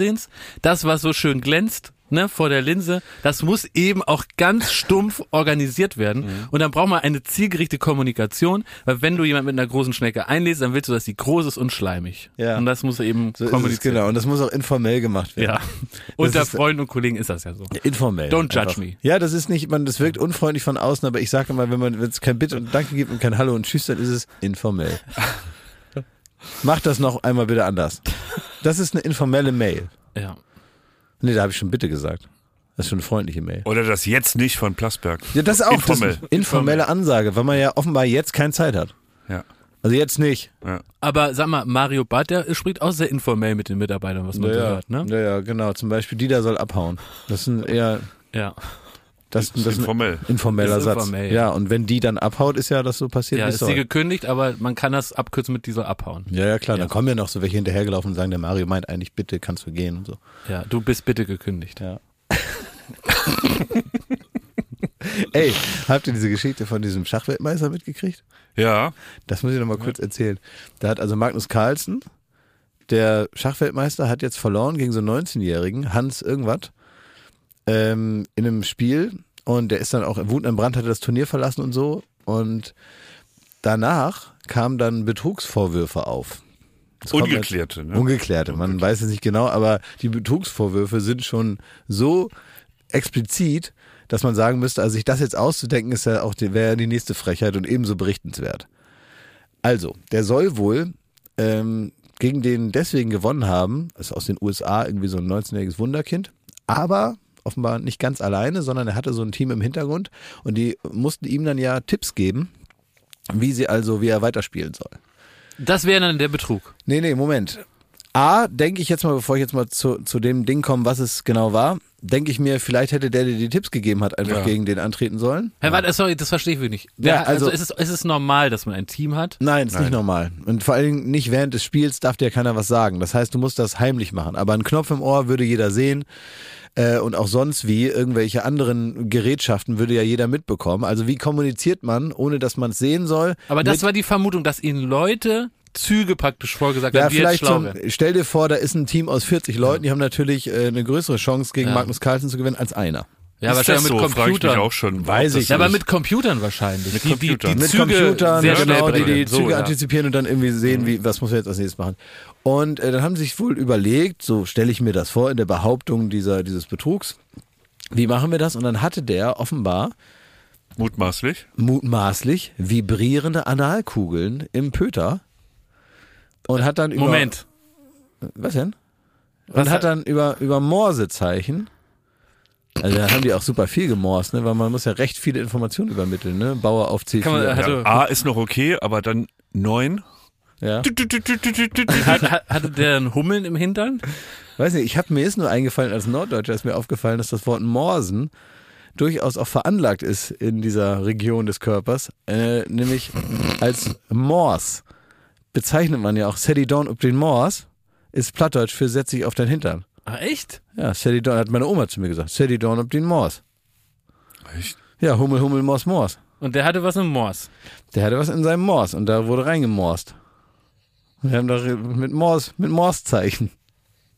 C: Das, was so schön glänzt, ne, vor der Linse, das muss eben auch ganz stumpf organisiert werden.
A: Mhm.
C: Und dann braucht man eine zielgerichtete Kommunikation, weil wenn du jemand mit einer großen Schnecke einlädst, dann willst du, dass die groß ist und schleimig.
A: Ja.
C: Und das muss eben
A: so es,
C: kommuniziert
A: genau. Und das muss auch informell gemacht werden.
C: Ja. Unter
A: ist-
C: Freunden und Kollegen ist das ja so.
A: Informell.
C: Don't judge
A: einfach.
C: me.
A: Ja, das ist nicht, man, das wirkt unfreundlich von außen, aber ich sage immer, wenn man, wenn es kein Bitte und Danke gibt und kein Hallo und Tschüss, dann ist es informell. Mach das noch einmal bitte anders. Das ist eine informelle Mail.
C: Ja.
A: Nee, da habe ich schon bitte gesagt. Das ist schon eine freundliche Mail.
B: Oder das jetzt nicht von Plasberg.
A: Ja, das ist auch
B: Informell.
A: Das informelle Ansage, weil man ja offenbar jetzt keine Zeit hat.
B: Ja.
A: Also jetzt nicht.
B: ja.
C: Aber sag mal, Mario Barth, der spricht auch sehr informell mit den Mitarbeitern, was man so hört, ne?
A: ja, ja, genau. Zum Beispiel, Dieter soll abhauen. Das ist ein eher,
C: Ja.
A: Das, das ist ein
B: informell.
A: informeller
C: Ist
A: Satz.
C: informell,
A: ja.
C: ja.
A: und wenn die dann abhaut, ist ja das so passiert,
C: Ja, ist sie gekündigt, aber man kann das abkürzen mit dieser abhauen.
A: Ja, ja, klar.
C: Ja.
A: Dann kommen ja noch so welche hinterhergelaufen und sagen, der Mario meint eigentlich, bitte kannst du gehen und so.
C: Ja, du bist bitte gekündigt.
A: Ja. Ey, habt ihr diese Geschichte von diesem Schachweltmeister mitgekriegt?
B: Ja.
A: Das muss ich noch mal kurz erzählen. Da hat also Magnus Carlsen, der Schachweltmeister, hat jetzt verloren gegen so einen 19-Jährigen, Hans irgendwas, ähm, in einem Spiel. Und der ist dann auch wutentbrannt, hatte das Turnier verlassen und so. Und danach kamen dann Betrugsvorwürfe auf. Das
B: Ungeklärte, ne?
A: Ungeklärte, man weiß es nicht genau, aber die Betrugsvorwürfe sind schon so explizit, dass man sagen müsste, also sich das jetzt auszudenken, ist ja auch die, wäre ja die nächste Frechheit und ebenso berichtenswert. Also, der soll wohl ähm, gegen den deswegen gewonnen haben, ist aus den USA irgendwie so ein 19-jähriges Wunderkind, aber offenbar nicht ganz alleine, sondern er hatte so ein Team im Hintergrund und die mussten ihm dann ja Tipps geben, wie sie also, wie er weiterspielen soll.
C: Das wäre dann der Betrug.
A: Nee, nee, Moment. A, denke ich jetzt mal, bevor ich jetzt mal zu, zu dem Ding komme, was es genau war, denke ich mir, vielleicht hätte der, der die Tipps gegeben hat, einfach
B: Ja.
A: gegen den antreten sollen.
C: Herr, warte, sorry, das verstehe ich wirklich nicht.
A: Ja,
C: also,
A: also-
C: ist, es, ist es normal, dass man ein Team hat?
A: Nein, ist nicht
B: Nein.
A: normal. Und vor allen Dingen nicht während des Spiels darf dir keiner was sagen. Das heißt, du musst das heimlich machen. Aber einen Knopf im Ohr würde jeder sehen. Äh, und auch sonst wie irgendwelche anderen Gerätschaften würde ja jeder mitbekommen. Also wie kommuniziert man, ohne dass man es sehen soll?
C: Aber das war die Vermutung, dass ihnen Leute Züge praktisch vorgesagt
A: ja,
C: haben,
A: vielleicht
C: schlau
A: so,
C: wären.
A: stell dir vor, da ist ein Team aus 40 Leuten, die haben natürlich äh, eine größere Chance gegen
C: Ja.
A: Magnus Carlsen zu gewinnen als einer.
C: Ja,
B: ist
C: wahrscheinlich
B: das
C: mit
B: so? Frage ich mich
C: Computern.
B: auch schon.
A: Weiß ich
C: Ja, aber
B: so
C: mit Computern wahrscheinlich.
B: Mit
C: die,
B: Computern.
C: Die, die
A: mit
C: Züge
A: Computern,
C: sehr
A: genau,
C: schnell
A: die die. Züge
C: so, ja.
A: antizipieren und dann irgendwie sehen, wie, was muss man jetzt als nächstes machen. Und äh, dann haben sie sich wohl überlegt, so stelle ich mir das vor, in der Behauptung dieser, dieses Betrugs, wie machen wir das? Und dann hatte der offenbar
B: Mutmaßlich.
A: mutmaßlich vibrierende Analkugeln im Pöter und hat dann über...
C: Moment.
A: Was denn? Und
C: Was
A: hat- dann über, über Morsezeichen, also da haben die auch super viel gemorst, ne? weil man muss ja recht viele Informationen übermitteln, ne? Bauer auf C4.
C: Kann man-
B: Ja,
C: Also-
B: A ist noch okay, aber dann neun.
A: ja.
C: Hat, hat, hatte der einen Hummeln im Hintern?
A: Weiß nicht, ich habe mir ist nur eingefallen als Norddeutscher ist mir aufgefallen, dass das Wort Morsen durchaus auch veranlagt ist in dieser Region des Körpers, äh, nämlich als Mors bezeichnet man ja auch Sadie Dawn ob den Mors ist Plattdeutsch für setz dich auf dein Hintern.
C: Ah, echt?
A: Ja, Sadie Dawn hat meine Oma zu mir gesagt. Sadie Dawn ob den Mors.
B: Echt?
A: Ja, Hummel, Hummel, Mors, Mors.
C: Und der hatte was im Mors.
A: Der hatte was in seinem Mors und da wurde reingemorst. Wir haben doch mit Mors, mit Morszeichen.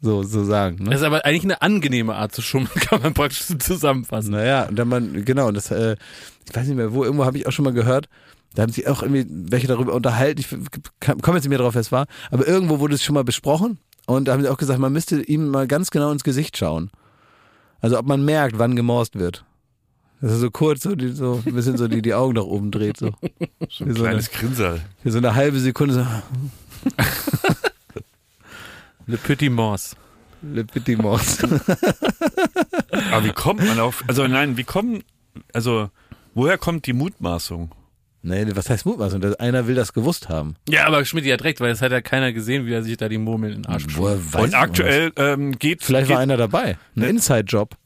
A: So, so sagen. Ne?
C: Das ist aber eigentlich eine angenehme Art zu schummeln, kann man praktisch zusammenfassen.
A: Naja, und dann man, genau, das, äh, ich weiß nicht mehr, wo, irgendwo habe ich auch schon mal gehört, da haben sich auch irgendwie welche darüber unterhalten, ich komme jetzt nicht mehr drauf, wer es war, aber irgendwo wurde es schon mal besprochen und da haben sie auch gesagt, man müsste ihm mal ganz genau ins Gesicht schauen. Also ob man merkt, wann gemorst wird. Das ist so kurz, so, die, so ein bisschen so die, die Augen nach oben dreht, so.
B: So ein
A: so eine-
B: kleines Grinsal.
A: Für so eine halbe Sekunde so,
C: Le Petit Mors.
A: Le Petit Mors.
B: Aber wie kommt man auf, also nein, wie kommen, also woher kommt die Mutmaßung?
A: Nee, was heißt Mutmaßung? Einer will das gewusst haben.
C: Ja, aber Schmidt hat recht, weil das hat ja keiner gesehen, wie er sich da die Murmeln in den Arsch geschoben
A: weiß
B: Und aktuell ähm, geht.
A: Vielleicht
B: geht,
A: war einer dabei. Ein Inside-Job.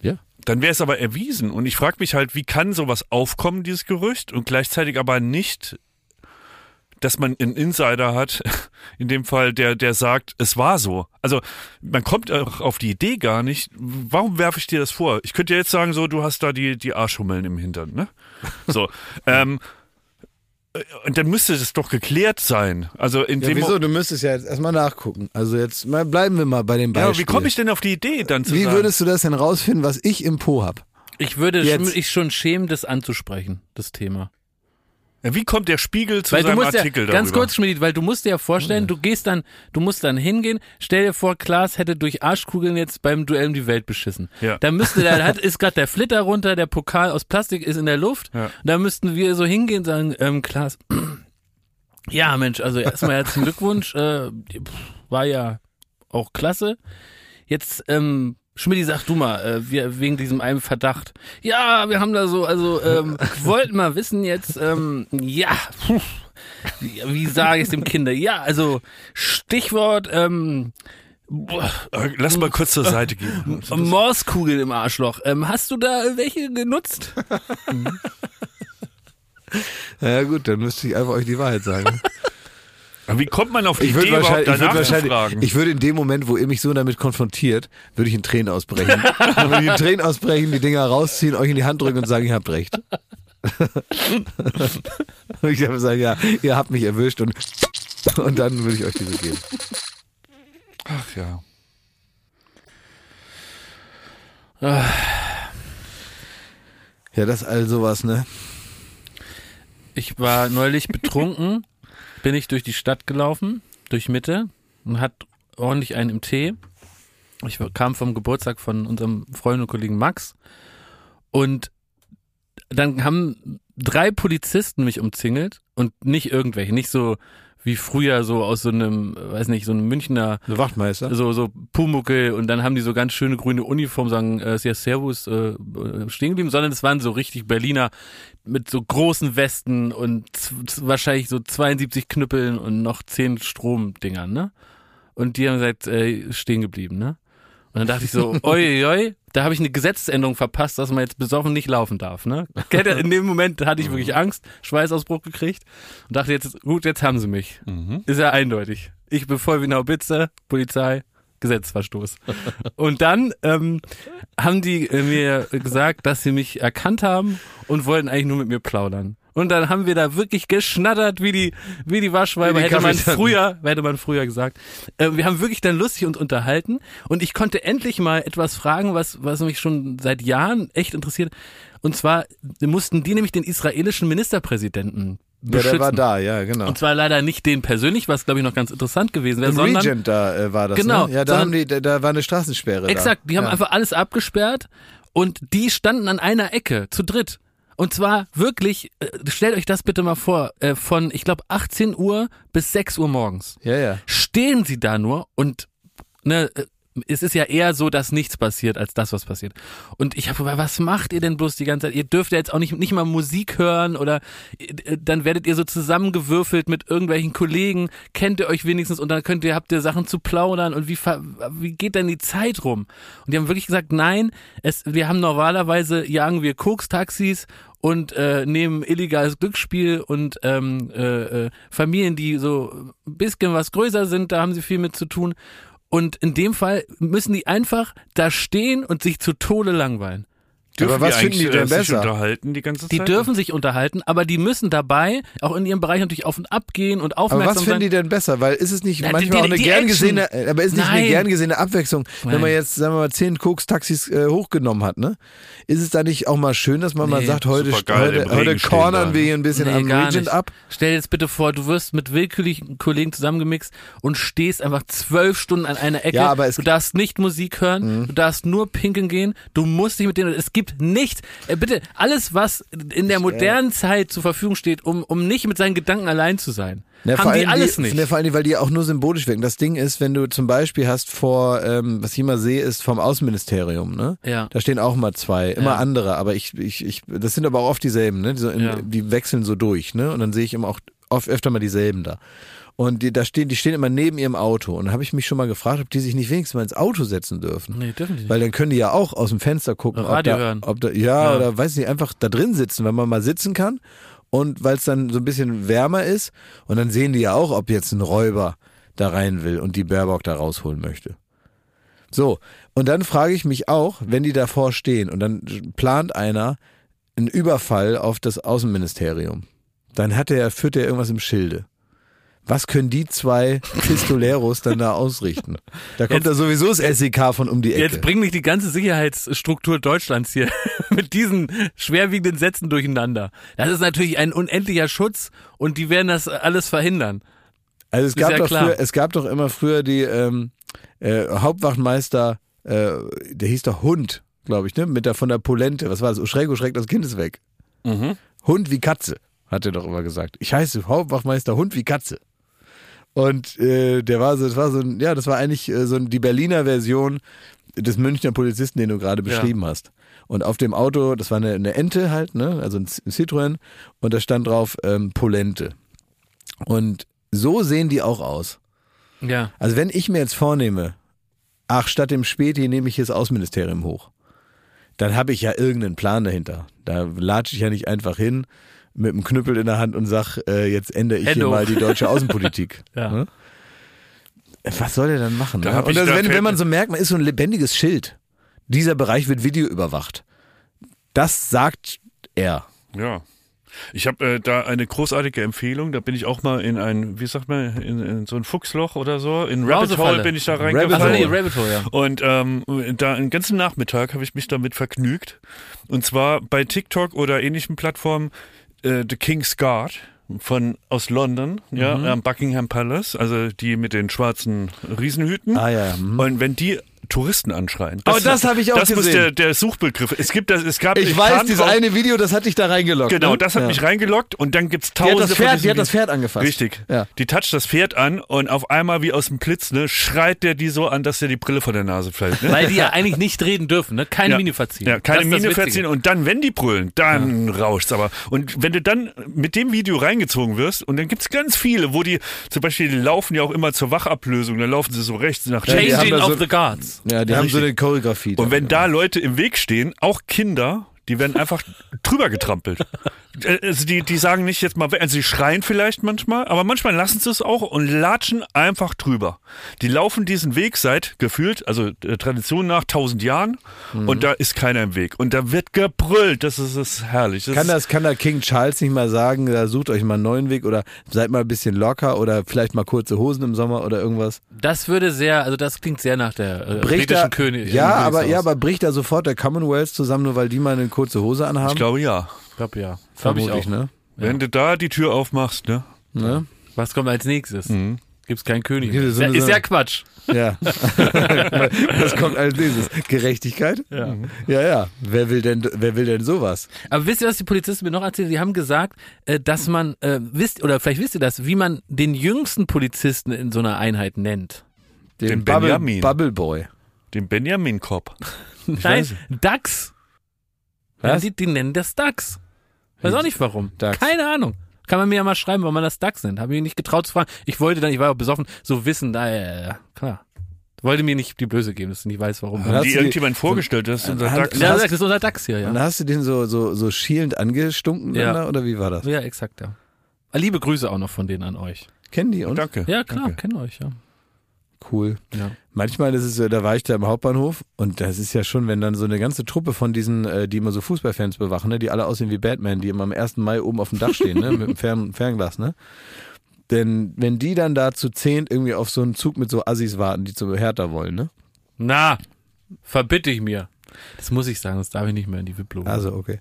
A: Ja.
B: Dann wäre es aber erwiesen. Und ich frage mich halt, wie kann sowas aufkommen, dieses Gerücht, und gleichzeitig aber nicht, dass man einen Insider hat, in dem Fall, der, der sagt, es war so. Also man kommt auch auf die Idee gar nicht. Warum werfe ich dir das vor? Ich könnte jetzt sagen, so, du hast da die, die Arschhummeln im Hintern, ne? So. ähm, und dann müsste das doch geklärt sein. Also in
A: Ja,
B: dem
A: wieso? Du müsstest ja jetzt erstmal nachgucken. Also jetzt mal bleiben wir mal bei dem
B: Ja,
A: Beispiel.
B: aber wie komme ich denn auf die Idee dann zu
A: Wie
B: sagen?
A: würdest du das denn rausfinden, was ich im Po hab?
C: Ich würde
A: Jetzt.
C: sch- ich schon schämen, das anzusprechen, das Thema.
B: Ja, wie kommt der Spiegel zu
C: weil du
B: seinem
C: musst
B: Artikel
C: ja,
B: darüber?
C: ganz kurz, Schmidt, weil du musst dir ja vorstellen, du gehst dann, du musst dann hingehen, stell dir vor, Klaas hätte durch Arschkugeln jetzt beim Duell um die Welt beschissen.
B: Ja.
C: Da müsste der, hat, ist gerade der Flitter runter, der Pokal aus Plastik ist in der Luft.
B: Ja.
C: Da müssten wir so hingehen und sagen, ähm, Klaas, ja Mensch, also erstmal herzlichen Glückwunsch, äh, war ja auch klasse. Jetzt, ähm, Schmidti, sag du mal, äh, wir, wegen diesem einen Verdacht. Ja, wir haben da so, also, ähm, wollten mal wissen jetzt, ähm, ja, puh, wie, wie sage ich es dem Kinder? Ja, also, Stichwort, ähm, boah,
B: Äh, Lass mal kurz zur Seite gehen.
C: Morskugeln im Arschloch. Ähm, hast du da welche genutzt?
A: Ja gut, dann müsste ich einfach euch die Wahrheit sagen.
B: Aber wie kommt man auf die
A: Ich
B: Idee,
A: würde
B: überhaupt
A: ich
B: danach
A: würde
B: zu
A: wahrscheinlich,
B: fragen?
A: ich würde in dem Moment, wo ihr mich so damit konfrontiert, würde ich in Tränen ausbrechen. Dann würde ich in Tränen ausbrechen, die Dinger rausziehen, euch in die Hand drücken und sagen, ihr habt recht. und ich würde sagen, ja, ihr habt mich erwischt und, und dann würde ich euch diese geben.
B: Ach ja.
A: Ja, das ist all sowas, ne?
C: Ich war neulich betrunken, bin ich durch die Stadt gelaufen, durch Mitte und hat ordentlich einen im Tee. Ich kam vom Geburtstag von unserem Freund und Kollegen Max und dann haben drei Polizisten mich umzingelt und nicht irgendwelche, nicht so wie früher so aus so einem, weiß nicht, so einem Münchner
A: Der Wachtmeister.
C: so so Pumuckel und dann haben die so ganz schöne grüne Uniform sagen äh, sehr Servus äh, äh, stehen geblieben, sondern es waren so richtig Berliner mit so großen Westen und wahrscheinlich so 72 Knüppeln und noch 10 Stromdingern, ne? Und die haben gesagt, äh, stehen geblieben, ne? Und dann dachte ich so, oi, oi, da habe ich eine Gesetzesänderung verpasst, dass man jetzt besoffen nicht laufen darf, ne? In dem Moment hatte ich wirklich Angst, Schweißausbruch gekriegt und dachte jetzt, gut, jetzt haben sie mich. Ist ja eindeutig. Ich bin voll wie eine Haubitze, Polizei, Gesetzverstoß. Und dann ähm, haben die äh, mir gesagt, dass sie mich erkannt haben und wollten eigentlich nur mit mir plaudern. Und dann haben wir da wirklich geschnattert wie die, wie die Waschweiber,
A: Wie die
C: hätte man früher, hätte man früher gesagt. Äh, wir haben wirklich dann lustig uns unterhalten und ich konnte endlich mal etwas fragen, was, was mich schon seit Jahren echt interessiert. Und zwar mussten die nämlich den israelischen Ministerpräsidenten
A: Ja,
C: beschützen.
A: der war da, ja, genau.
C: Und zwar leider nicht den persönlich, was glaube ich noch ganz interessant gewesen wäre, sondern
A: Regent da äh, war das,
C: Genau,
A: ne? Ja, da, haben die, da, da war eine Straßensperre
C: Exakt,
A: da.
C: die haben
A: ja.
C: einfach alles abgesperrt und die standen an einer Ecke zu dritt. Und zwar wirklich, äh, stellt euch das bitte mal vor, äh, von, ich glaube, 18 Uhr bis 6 Uhr morgens.
A: Ja, ja.
C: Stehen sie da nur und ne, äh, es ist ja eher so, dass nichts passiert, als das, was passiert. Und ich habe, was macht ihr denn bloß die ganze Zeit? Ihr dürft ja jetzt auch nicht, nicht mal Musik hören oder äh, dann werdet ihr so zusammengewürfelt mit irgendwelchen Kollegen, kennt ihr euch wenigstens und dann könnt ihr, habt ihr Sachen zu plaudern und wie, wie geht denn die Zeit rum? Und die haben wirklich gesagt, nein, es, wir haben normalerweise, jagen wir Koks-Taxis und äh, nehmen illegales Glücksspiel und ähm, äh, äh, Familien, die so ein bisschen was größer sind, da haben sie viel mit zu tun. Und in dem Fall müssen die einfach da stehen und sich zu Tode langweilen.
B: Dürfen
A: Aber was
B: die
A: finden die denn
B: äh, sich
A: besser?
B: unterhalten die ganze Zeit?
C: Die dürfen sich unterhalten, aber die müssen dabei auch in ihrem Bereich natürlich auf und ab gehen und
A: Aber
C: aufmerksam
A: was finden
C: sein.
A: die denn besser? Weil ist es nicht
C: Na,
A: manchmal
C: die-
A: auch eine
C: die
A: gern
C: Action.
A: gesehene, äh, aber ist nicht eine
C: Nein.
A: gern gesehene Abwechslung, wenn
C: Nein.
A: man jetzt, sagen wir mal, zehn Koks-Taxis äh, hochgenommen hat, ne? Ist es da nicht auch mal schön, dass man mal
C: Nee.
A: sagt, heute, heute, heute cornern wir hier ein bisschen
C: Nee,
A: am Regent
C: nicht.
A: ab?
C: Stell dir jetzt bitte vor, du wirst mit willkürlichen Kollegen zusammengemixt und stehst einfach zwölf Stunden an einer Ecke.
A: Ja, aber es-
C: du darfst nicht Musik hören, du darfst nur pinkeln gehen, du musst dich mit denen, es gibt gibt nichts. Äh, bitte, alles, was in der modernen Zeit zur Verfügung steht, um, um nicht mit seinen Gedanken allein zu sein,
A: vor
C: haben die
A: allem
C: alles
A: die,
C: nicht.
A: Ne, vor allem, weil die auch nur symbolisch wirken. Das Ding ist, wenn du zum Beispiel hast vor, ähm, was ich immer sehe, ist vom Außenministerium, ne?
C: Ja.
A: Da stehen auch mal zwei, immer
C: Ja.
A: andere, aber ich, ich, ich, das sind aber auch oft dieselben, ne? Die, so in,
C: Ja.
A: die wechseln so durch, ne? Und dann sehe ich immer auch oft öfter mal dieselben da. Und die, da stehen, die stehen immer neben ihrem Auto. Und da habe ich mich schon mal gefragt, ob die sich nicht wenigstens mal ins Auto setzen dürfen.
C: Nee, dürfen die nicht.
A: Weil dann können die ja auch aus dem Fenster gucken, ob
C: Radio
A: da,
C: hören.
A: ob da, ja,
C: Ja.
A: oder weiß nicht, einfach da drin sitzen, wenn man mal sitzen kann. Und weil es dann so ein bisschen wärmer ist. Und dann sehen die ja auch, ob jetzt ein Räuber da rein will und die Baerbock da rausholen möchte. So, und dann frage ich mich auch, wenn die davor stehen und dann plant einer einen Überfall auf das Außenministerium, dann hat er, führt er irgendwas im Schilde. Was können die zwei Pistoleros dann da ausrichten? Da kommt da sowieso das SEK von um die Ecke.
C: Jetzt bring nicht die ganze Sicherheitsstruktur Deutschlands hier mit diesen schwerwiegenden Sätzen durcheinander. Das ist natürlich ein unendlicher Schutz und die werden das alles verhindern.
A: Also es
C: Ist
A: gab
C: ja
A: doch früher, es gab doch immer früher die ähm, äh, Hauptwachtmeister, äh, der hieß doch Hund, glaube ich, ne? Mit der von der Polente. Was war das? Schräg, oh, schreck, das Kind ist weg.
C: Mhm.
A: Hund wie Katze, hat er doch immer gesagt. Ich heiße Hauptwachtmeister Hund wie Katze. Und äh, der war so, das war so ein, ja, das war eigentlich äh, so ein, die Berliner Version des Münchner Polizisten, den du gerade beschrieben hast. Und auf dem Auto, das war eine, eine Ente halt, ne, also ein Citroën, und da stand drauf ähm, Polente. Und so sehen die auch aus.
C: Ja.
A: Also wenn ich mir jetzt vornehme, ach, statt dem Späti nehme ich das Außenministerium hoch, dann habe ich ja irgendeinen Plan dahinter. Da latsche ich ja nicht einfach hin mit einem Knüppel in der Hand und sag, äh, jetzt ändere ich hier
C: Hände
A: mal die deutsche Außenpolitik.
C: Ja.
A: Ne? Was soll der dann machen?
B: Da
A: Ne? Und also wenn, wenn man so merkt, man ist so ein lebendiges Schild. Dieser Bereich wird videoüberwacht. Das sagt er.
B: Ja. Ich habe äh, da eine großartige Empfehlung. Da bin ich auch mal in ein, wie sagt man, in, in so ein Fuchsloch oder so. In Rabbit. Hole bin ich da
A: Rabbit
B: reingefallen.
C: Nee,
A: Hole.
C: Rabbit Hole, ja.
B: Und ähm, da einen ganzen Nachmittag habe ich mich damit vergnügt. Und zwar bei TikTok oder ähnlichen Plattformen äh, The King's Guard von aus London, ja,
A: Mhm.
B: am Buckingham Palace, also die mit den schwarzen Riesenhüten.
A: Ah ja. mhm.
B: Und wenn die Touristen anschreien.
A: Oh, das habe ich auch
B: Das muss
A: gesehen.
B: der, der Suchbegriff. Es gibt das, es gab
A: Ich
B: kam
A: weiß, dieses
B: drauf-
A: eine Video, das hat dich da reingeloggt.
B: Genau,
A: ne?
B: das hat
A: ja.
B: mich reingeloggt und dann gibt's
A: Die hat
B: tausende
A: das Pferd, die hat das. Pferd angefasst.
B: Richtig.
A: Ja.
B: Die toucht das Pferd an und auf einmal wie aus dem Blitz, ne, schreit der die so an, dass der die Brille von der Nase fällt. Ne?
C: Weil die ja eigentlich nicht reden dürfen, ne? Keine
B: ja.
C: Miene verziehen.
B: Ja, keine
C: Das ist das
B: Miene
C: Witzige.
B: verziehen und dann, wenn die brüllen, dann rauscht's aber. Und wenn du dann mit dem Video reingezogen wirst und dann gibt's ganz viele, wo die, zum Beispiel, die laufen ja auch immer zur Wachablösung, dann laufen sie so rechts nach
A: Ja, haben
C: Changing of the Guards.
A: Ja, die
B: Ja,
A: haben so eine Choreografie.
B: Und wenn da Leute im Weg stehen, auch Kinder, die werden einfach drüber getrampelt. Äh, Also die, die sagen nicht jetzt mal, also sie schreien vielleicht manchmal, aber manchmal lassen sie es auch und latschen einfach drüber. Die laufen diesen Weg seit gefühlt, also äh, Tradition nach tausend Jahren
A: Mhm.
B: und da ist keiner im Weg. Und da wird gebrüllt, das ist, das ist herrlich. Das
A: Kann das, kann da King Charles nicht mal sagen, da sucht euch mal einen neuen Weg oder seid mal ein bisschen locker oder vielleicht mal kurze Hosen im Sommer oder irgendwas?
C: Das würde sehr, also das klingt sehr nach der äh, britischen König.
A: ja, aber, ja, aber bricht da sofort der Commonwealth zusammen, nur weil die mal eine kurze Hose anhaben?
B: ich glaube ja.
C: Ich glaube ja. Glaube ich auch.
A: Vermutlich, ne?
B: Wenn du da die Tür aufmachst, ne?
A: ne?
C: Was kommt als nächstes?
B: Mhm.
C: Gibt's keinen König. Ist
A: so
C: ist ja Quatsch.
A: Ja. Was kommt als nächstes? Gerechtigkeit?
C: Ja.
A: Ja, ja. Wer will denn, wer will denn sowas?
C: Aber wisst ihr, was die Polizisten mir noch erzählen? Sie haben gesagt, äh, dass man, äh, wisst, oder vielleicht wisst ihr das, wie man den jüngsten Polizisten in so einer Einheit nennt.
B: Den
A: Bubble,
B: Benjamin.
A: Bubble Boy.
B: Den Benjamin Cop.
C: Nein. Dax.
A: Was?
C: Ja, die, die nennen das Dax. Weiß auch nicht warum.
A: Dax.
C: Keine Ahnung. Kann man mir ja mal schreiben, warum man das Dax nennt. Habe ich nicht getraut zu fragen. Ich wollte dann, ich war auch besoffen, so wissen, da, ja, ja, klar. Wollte mir nicht die Blöße geben, dass ich nicht weiß, warum.
A: Du
B: die
A: die-
B: irgendjemand vorgestellt, das ist unser DAX.
C: Ja, das ist unser Dax hier, ja.
A: Und hast du den so, so, so schielend angestunken
C: Ja.
A: dann da, oder wie war das?
C: Ja, exakt, ja. Liebe Grüße auch noch von denen an euch.
A: Kennen die uns?
B: Danke.
C: Ja, klar,
B: Danke.
C: kennen euch, ja.
A: Cool.
C: ja.
A: Manchmal ist es, so, da war ich da im Hauptbahnhof und das ist ja schon, wenn dann so eine ganze Truppe von diesen, äh, die immer so Fußballfans bewachen, ne, die alle aussehen wie Batman, die immer am 1. Mai oben auf dem Dach stehen, ne, mit dem Fern Fernglas, ne. Denn wenn die dann da zu zehnt irgendwie auf so einen Zug mit so Assis warten, die zu Hertha wollen, ne?
C: Na, verbitte ich mir. Das muss ich sagen, sonst darf ich nicht mehr in die VIP-Logo.
A: Also, okay.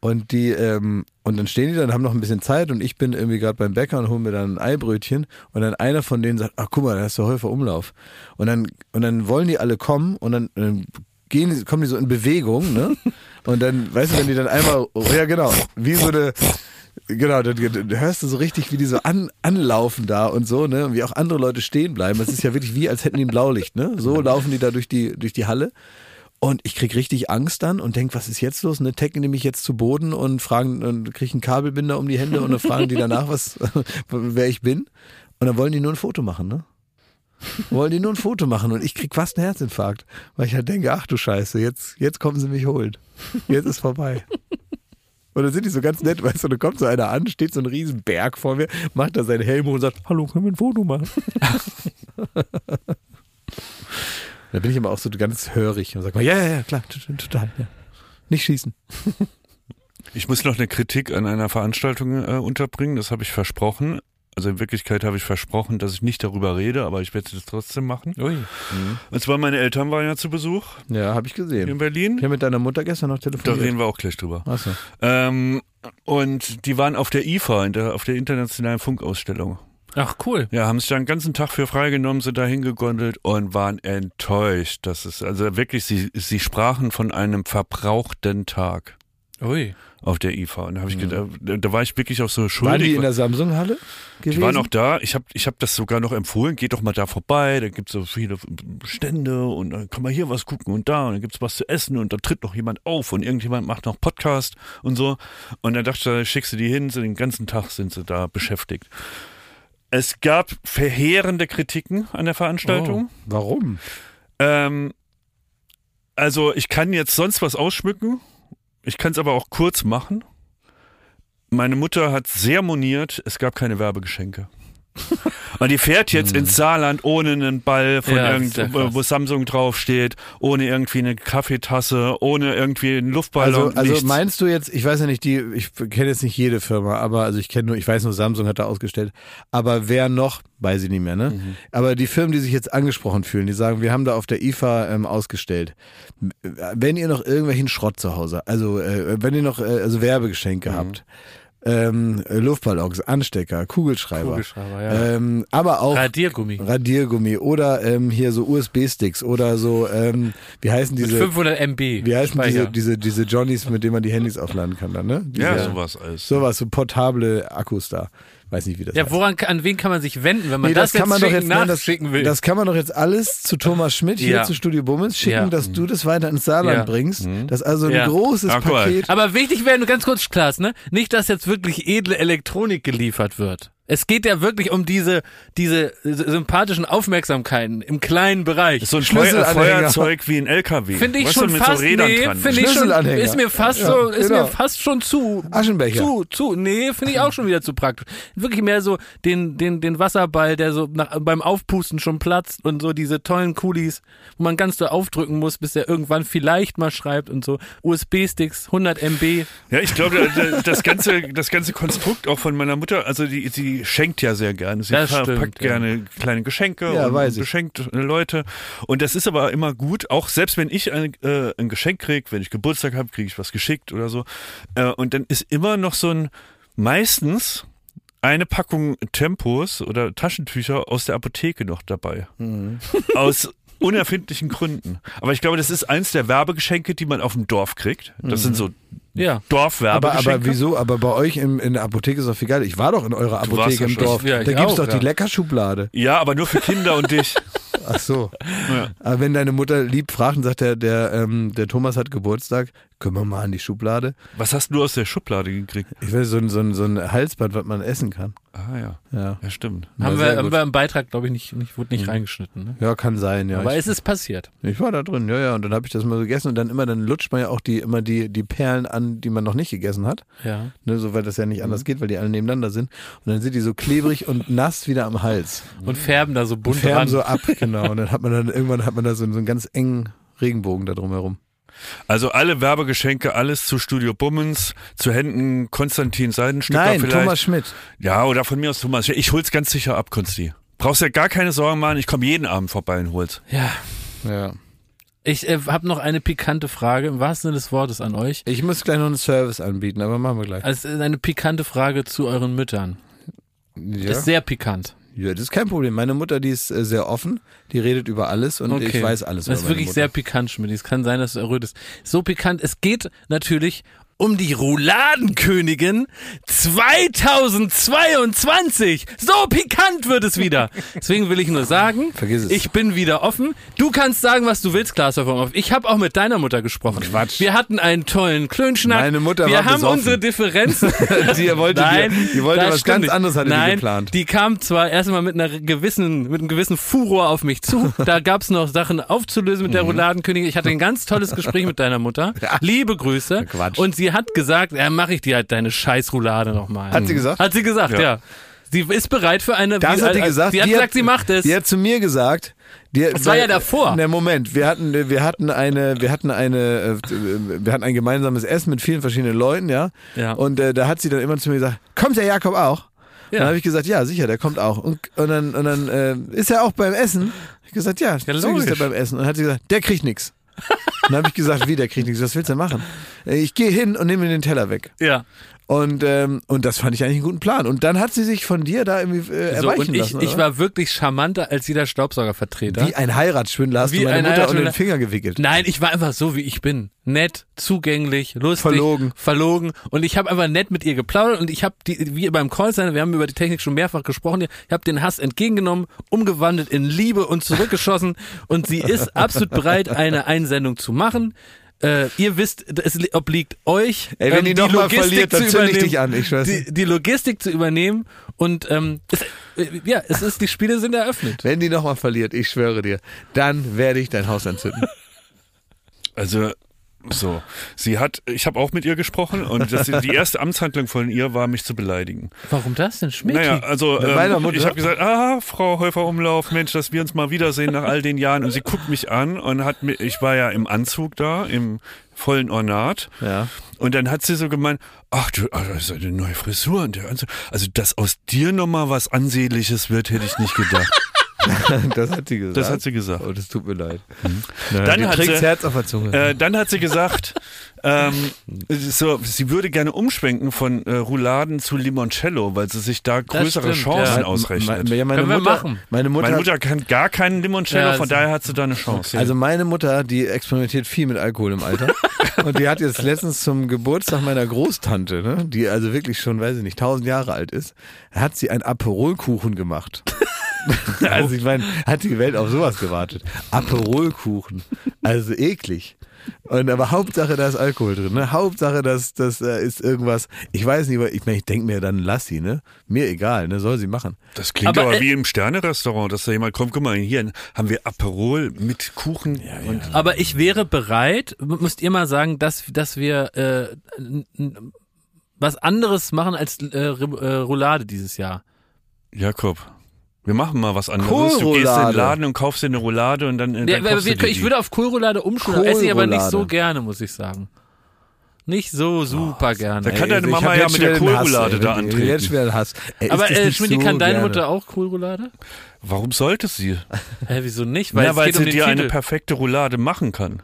A: Und die, ähm, und dann stehen die dann, haben noch ein bisschen Zeit und ich bin irgendwie gerade beim Bäcker und hole mir dann ein Eibrötchen und dann einer von denen sagt, ach guck mal, da ist der Häufer Umlauf. Und dann, und dann wollen die alle kommen und dann, dann gehen, die- kommen die so in Bewegung, ne? Und dann, weißt du, wenn die dann einmal, oh, ja genau, wie so eine, genau, dann, dann hörst du so richtig, wie die so an, anlaufen da und so, ne, und wie auch andere Leute stehen bleiben. Es ist ja wirklich wie, als hätten die ein Blaulicht, ne, so laufen die da durch die, durch die Halle. Und ich krieg richtig Angst dann und denk, was ist jetzt los? Dann tacken die mich jetzt zu Boden und fragen, und krieg einen Kabelbinder um die Hände und dann fragen die danach, was, wer ich bin. Und dann wollen die nur ein Foto machen, ne? Wollen die nur ein Foto machen und ich krieg fast einen Herzinfarkt, weil ich halt denke, ach du Scheiße, jetzt, jetzt kommen sie mich holen. Jetzt ist vorbei. Und dann sind die so ganz nett, weißt du, und dann kommt so einer an, steht so ein riesen Berg vor mir, macht da seinen Helm und sagt, hallo, können wir ein Foto machen? da bin ich aber auch so ganz hörig und sag mal, ja, ja, ja, klar, total, ja. Nicht schießen.
B: Ich muss noch eine Kritik an einer Veranstaltung äh, unterbringen, das habe ich versprochen. Also in Wirklichkeit habe ich versprochen, dass ich nicht darüber rede, aber ich werde es trotzdem machen.
C: Ui.
B: Mhm. Und zwar meine Eltern waren ja zu Besuch
A: Ja, habe ich gesehen.
B: in Berlin.
A: Ich habe mit deiner Mutter gestern noch
B: Da
A: telefoniert.
B: reden wir auch gleich drüber.
A: Achso.
B: Ähm, und die waren auf der IFA, der, auf der internationalen Funkausstellung.
C: Ach, cool.
B: Ja, haben sich da einen ganzen Tag für freigenommen, sind da hingegondelt und waren enttäuscht. Das ist also wirklich, sie, sie sprachen von einem verbrauchten Tag
C: Ui.
B: auf der IFA. Und da habe ich gedacht, da, da war ich wirklich auch so
A: Waren
B: schuldig.
A: die in der Samsung-Halle?
B: Die waren auch da. Ich habe ich hab das sogar noch empfohlen. Geht doch mal da vorbei. Da gibt's so viele Stände und dann kann man hier was gucken und da und dann gibt's was zu essen und da tritt noch jemand auf und irgendjemand macht noch Podcast und so. Und dann dachte ich, schickst du die hin. So den ganzen Tag sind sie da beschäftigt. Es gab verheerende Kritiken an der Veranstaltung.
A: Oh, warum?
B: Ähm, also ich kann jetzt sonst was ausschmücken. Ich kann es aber auch kurz machen. Meine Mutter hat sehr moniert, es gab keine Werbegeschenke. Und die fährt jetzt ins Saarland ohne einen Ball von
C: Ja,
B: irgend, wo Samsung draufsteht, ohne irgendwie eine Kaffeetasse, ohne irgendwie einen Luftballon.
A: Also, also meinst du jetzt, ich weiß ja nicht, die, ich kenne jetzt nicht jede Firma, aber also ich kenne nur, ich weiß nur, Samsung hat da ausgestellt. Aber wer noch, weiß ich nicht mehr, ne?
B: Mhm.
A: Aber die Firmen, die sich jetzt angesprochen fühlen, die sagen, wir haben da auf der IFA ähm, ausgestellt. Wenn ihr noch irgendwelchen Schrott zu Hause, also äh, wenn ihr noch äh, also Werbegeschenke
B: Mhm.
A: habt, ähm, Luftballons, Anstecker, Kugelschreiber,
C: Kugelschreiber, ja.
A: ähm, aber auch
C: Radiergummi.
A: Radiergummi oder ähm, hier so USB-Sticks oder so, ähm, wie heißen
C: Mit
A: diese
C: 500 MB.
A: wie heißen diese,
C: Speicher.
A: diese, diese Johnnies, mit denen man die Handys aufladen kann dann, ne? Diese,
B: ja, sowas alles.
A: Sowas, so portable Akkus da. Weiß nicht, wie das
C: Ja,
A: heißt.
C: woran, an wen kann man sich wenden, wenn man
A: Nee,
C: das,
A: das, kann man
C: jetzt
A: doch
C: schicken,
A: jetzt nein, das,
C: nachschicken will?
A: das kann man doch jetzt alles zu Thomas Schmidt hier
C: Ja.
A: zu Studio Bummels schicken,
C: Ja.
A: dass du das weiter ins Saarland
C: Ja.
A: bringst. Das ist also ein
C: Ja.
A: großes
B: mal.
A: Paket.
C: Aber wichtig wäre nur ganz kurz, Klaas, ne? Nicht, dass jetzt wirklich edle Elektronik geliefert wird. Es geht ja wirklich um diese, diese sympathischen Aufmerksamkeiten im kleinen Bereich.
B: So ein
A: Schlüsselanhänger.
B: Feuerzeug wie ein LKW.
C: Finde ich
B: weißt du,
C: schon
B: mit
C: fast,
B: so Rädern
C: nee, finde ich schon, ist mir fast
A: Ja,
C: so, ist
A: genau.
C: mir fast schon zu,
A: Aschenbecher.
C: zu, zu, nee, finde ich auch schon wieder zu praktisch. Wirklich mehr so den, den, den Wasserball, der so nach, beim Aufpusten schon platzt und so diese tollen Kulis, wo man ganz so aufdrücken muss, bis der irgendwann vielleicht mal schreibt und so. USB-Sticks, 100 MB.
B: Ja, ich glaube, da- das ganze, das ganze Konstrukt auch von meiner Mutter, also die, sie schenkt ja sehr gerne. Sie
C: Das
B: verpackt
C: stimmt, ja.
B: gerne kleine Geschenke
A: Ja,
B: und beschenkt äh, Leute. Und das ist aber immer gut, auch selbst wenn ich ein, äh, ein Geschenk krieg, wenn ich Geburtstag habe, kriege ich was geschickt oder so. Äh, und dann ist immer noch so ein, meistens eine Packung Tempos oder Taschentücher aus der Apotheke noch dabei.
A: Mhm.
B: Aus unerfindlichen Gründen. Aber ich glaube, das ist eins der Werbegeschenke, die man auf dem Dorf kriegt. Das sind so
C: Ja.
A: Aber,
B: Dorfwerbegeschenke.
A: aber wieso? Aber bei euch in, in der Apotheke ist doch viel geil. Ich war doch in eurer Apotheke im. Dorf.
C: Ja, ich
A: da gibt's
C: auch,
A: doch
C: ja.
A: die Leckerschublade.
B: Ja, aber nur für Kinder und dich.
A: Ach so.
B: Ja.
A: Aber wenn deine Mutter lieb fragt und sagt, der, der, ähm, der Thomas hat Geburtstag, können wir mal an die Schublade.
B: Was hast du aus der Schublade gekriegt?
A: Ich will so ein, so ein, so ein Halsband, was man essen kann.
B: Ah ja,
A: Ja,
B: ja stimmt.
C: Haben wir, haben wir im Beitrag, glaube ich, nicht, nicht, wurde nicht reingeschnitten. Ne?
A: ja kann sein, ja.
C: Aber
A: ich,
C: es ist passiert.
A: ich war da drin, ja, ja. Und dann habe ich das mal so gegessen und dann immer, dann lutscht man ja auch die, immer die, die Perlen an, die man noch nicht gegessen hat.
C: Ja.
A: Ne, so weil das ja nicht
C: Mhm.
A: anders geht, weil die alle nebeneinander sind. Und dann sind die so klebrig und nass wieder am Hals.
C: Und färben da so
A: Und
C: bunt
A: färben
C: ran.
A: so ab, genau. Und dann hat man dann irgendwann hat man da so, so einen ganz engen Regenbogen da drumherum.
B: Also alle Werbegeschenke, alles zu Studio Bummens, zu Händen Konstantin Seidenstücker
A: Nein,
B: vielleicht.
A: Thomas Schmidt.
B: Ja, oder von mir aus Thomas. Ich hol's ganz sicher ab, Konsti. Brauchst ja gar keine Sorgen machen, ich komme jeden Abend vorbei und hol's.
C: Ja.
A: Ja.
C: Ich äh, habe noch eine pikante Frage, im wahrsten Sinne des Wortes an euch.
A: Ich muss gleich noch einen Service anbieten, aber machen wir gleich.
C: Es ist eine pikante Frage zu euren Müttern.
A: Ja,
C: Ist sehr pikant.
A: Ja, das ist kein Problem. Meine Mutter, die ist äh, sehr offen, die redet über alles und ich weiß alles
C: Das ist wirklich
A: Mutter.
C: sehr pikant, Schmidt. Es kann sein, dass du errötest. So pikant. Es geht natürlich um die Rouladenkönigin 2022. So pikant wird es wieder. Deswegen will ich nur sagen,
A: Vergiss es.
C: ich bin wieder offen. Du kannst sagen, was du willst, Klaas. Ich habe auch mit deiner Mutter gesprochen.
A: Quatsch.
C: Wir hatten einen tollen Klönschnack.
A: Meine Mutter
C: Wir
A: war
C: haben
A: besoffen.
C: unsere Differenzen.
A: Die wollte
C: Nein,
A: dir- die wollte was ganz
C: nicht.
A: anderes, hatte die
C: Nein,
A: geplant.
C: Die kam zwar erstmal mit einer gewissen, mit einem gewissen Furor auf mich zu. Da gab's noch Sachen aufzulösen mit der
A: Mhm.
C: Rouladenkönigin. Ich hatte ein ganz tolles Gespräch mit deiner Mutter. Liebe Grüße.
A: Quatsch.
C: Und sie hat gesagt, ja, mache ich dir halt deine scheiß Roulade nochmal.
A: Hat sie gesagt?
C: Hat sie gesagt, ja.
B: Ja.
C: Sie ist bereit für eine.
A: Das
C: wie-
A: hat die
C: äh,
A: gesagt.
C: Sie hat
A: die
C: gesagt, sie macht es.
A: Die hat zu mir gesagt. Die,
C: Das war ja davor.
A: Ne, Moment, wir hatten, wir hatten eine, wir hatten eine, äh, wir hatten ein gemeinsames Essen mit vielen verschiedenen Leuten, ja.
C: Ja.
A: Und äh, da hat sie dann immer zu mir gesagt, kommt der Jakob auch?
C: Ja.
A: Dann habe ich gesagt, ja, sicher, der kommt auch. Und, und dann, und dann äh, ist er auch beim Essen. Ich gesagt, ja, natürlich ist er
C: logisch.
A: beim Essen. Und dann hat sie gesagt, der kriegt nichts. Dann habe ich gesagt, wie, der kriegt nichts. Was willst du denn machen? Äh, Ich gehe hin und nehme mir den Teller weg.
C: ja.
A: Und, ähm, und das fand ich eigentlich einen guten Plan. Und dann hat sie sich von dir da irgendwie äh,
C: So,
A: erweichen
C: und ich,
A: lassen.
C: ich war wirklich charmanter als jeder Staubsaugervertreter.
A: Wie ein Heiratsschwindler hast
C: Wie
A: du meine
C: ein
A: Mutter unter den. Finger gewickelt.
C: Nein, ich war einfach so, wie ich bin. Nett, zugänglich, lustig,
A: Verlogen.
C: verlogen. Und ich habe einfach nett mit ihr geplaudert und ich habe die, wie beim Callcenter, wir haben über die Technik schon mehrfach gesprochen, ich habe den Hass entgegengenommen, umgewandelt in Liebe und zurückgeschossen. und sie ist absolut bereit, eine Einsendung zu machen. Äh, ihr wisst, es li- obliegt euch,
A: Ey, wenn die noch mal verliert, dann
C: zu
A: zünd ich
C: übernehmen,
A: dich an,
C: die, die Logistik zu übernehmen und ähm, es, äh, ja, es ist, die Spiele sind eröffnet.
A: Wenn die nochmal verliert, ich schwöre dir, dann werde ich dein Haus anzünden.
B: Also so, sie hat, ich habe auch mit ihr gesprochen und das, die erste Amtshandlung von ihr war, mich zu beleidigen.
C: Warum das denn, Schmidt?
B: Naja, also ähm, ich habe gesagt, ah, Frau Häufer-Umlauf, Mensch, dass wir uns mal wiedersehen nach all den Jahren. Und sie guckt mich an und hat mir, ich war ja im Anzug da, im vollen Ornat.
A: Ja.
B: Und dann hat sie so gemeint, ach du, ah, das ist eine neue Frisur und der Anzug. Also, dass aus dir nochmal was Ansehnliches wird, hätte ich nicht gedacht.
A: Das hat sie gesagt.
B: Das hat sie gesagt.
A: Oh, das tut mir leid. Naja,
B: Dann hat sie-
A: Herz auf der Zunge.
B: Äh, dann hat sie gesagt, ähm, so, sie würde gerne umschwenken von äh, Rouladen zu Limoncello, weil sie sich da größere
C: stimmt,
B: Chancen
C: ja.
B: ausrechnet.
A: ja, meine
C: Können wir
A: Mutter,
C: machen.
A: Meine Mutter,
B: Meine Mutter kann gar keinen Limoncello,
C: Ja,
B: von
C: so-
B: daher hat sie da eine Chance.
A: also meine Mutter, die experimentiert viel mit Alkohol im Alter. und die hat jetzt letztens zum Geburtstag meiner Großtante, ne, die also wirklich schon, weiß ich nicht, tausend Jahre alt ist, hat sie einen Aperolkuchen gemacht. also ich meine, hat die Welt auf sowas gewartet. Aperolkuchen. Also eklig. Und aber Hauptsache, da ist Alkohol drin. Ne? Hauptsache, das, das äh, ist irgendwas. Ich weiß nicht, aber ich meine, ich denke mir dann, lass sie, ne? Mir egal, ne? Soll sie machen.
B: Das klingt
C: Aber,
B: aber,
C: äh,
B: wie im Sternerestaurant, dass da jemand kommt, guck mal, hier haben wir Aperol mit Kuchen. Und
C: Aber ich wäre bereit, müsst ihr mal sagen, dass, dass wir äh, was anderes machen als äh, äh, Roulade dieses Jahr.
B: Jakob, wir machen mal was anderes. Du gehst in den. Laden und kaufst dir eine Roulade und dann, äh,
C: Ja,
B: dann
C: wir,
B: kaufst
C: wir, ich
B: die.
C: würde auf Kohlroulade umschulen, esse ich aber nicht so gerne, muss ich sagen. Nicht so super gerne.
B: da kann deine
A: ich
B: Mama ja
A: jetzt
B: mit der Kohlroulade da
A: Jetzt
B: antreten.
A: wieder den Hass. Ey,
C: aber äh, Schmidt,
A: so
C: kann deine
A: gerne?
C: Mutter auch Kohlroulade?
B: Warum sollte sie?
C: Hä, wieso nicht?
B: Weil, ja,
C: es
B: weil sie
C: um
B: dir eine
C: Titel.
B: perfekte Roulade machen kann.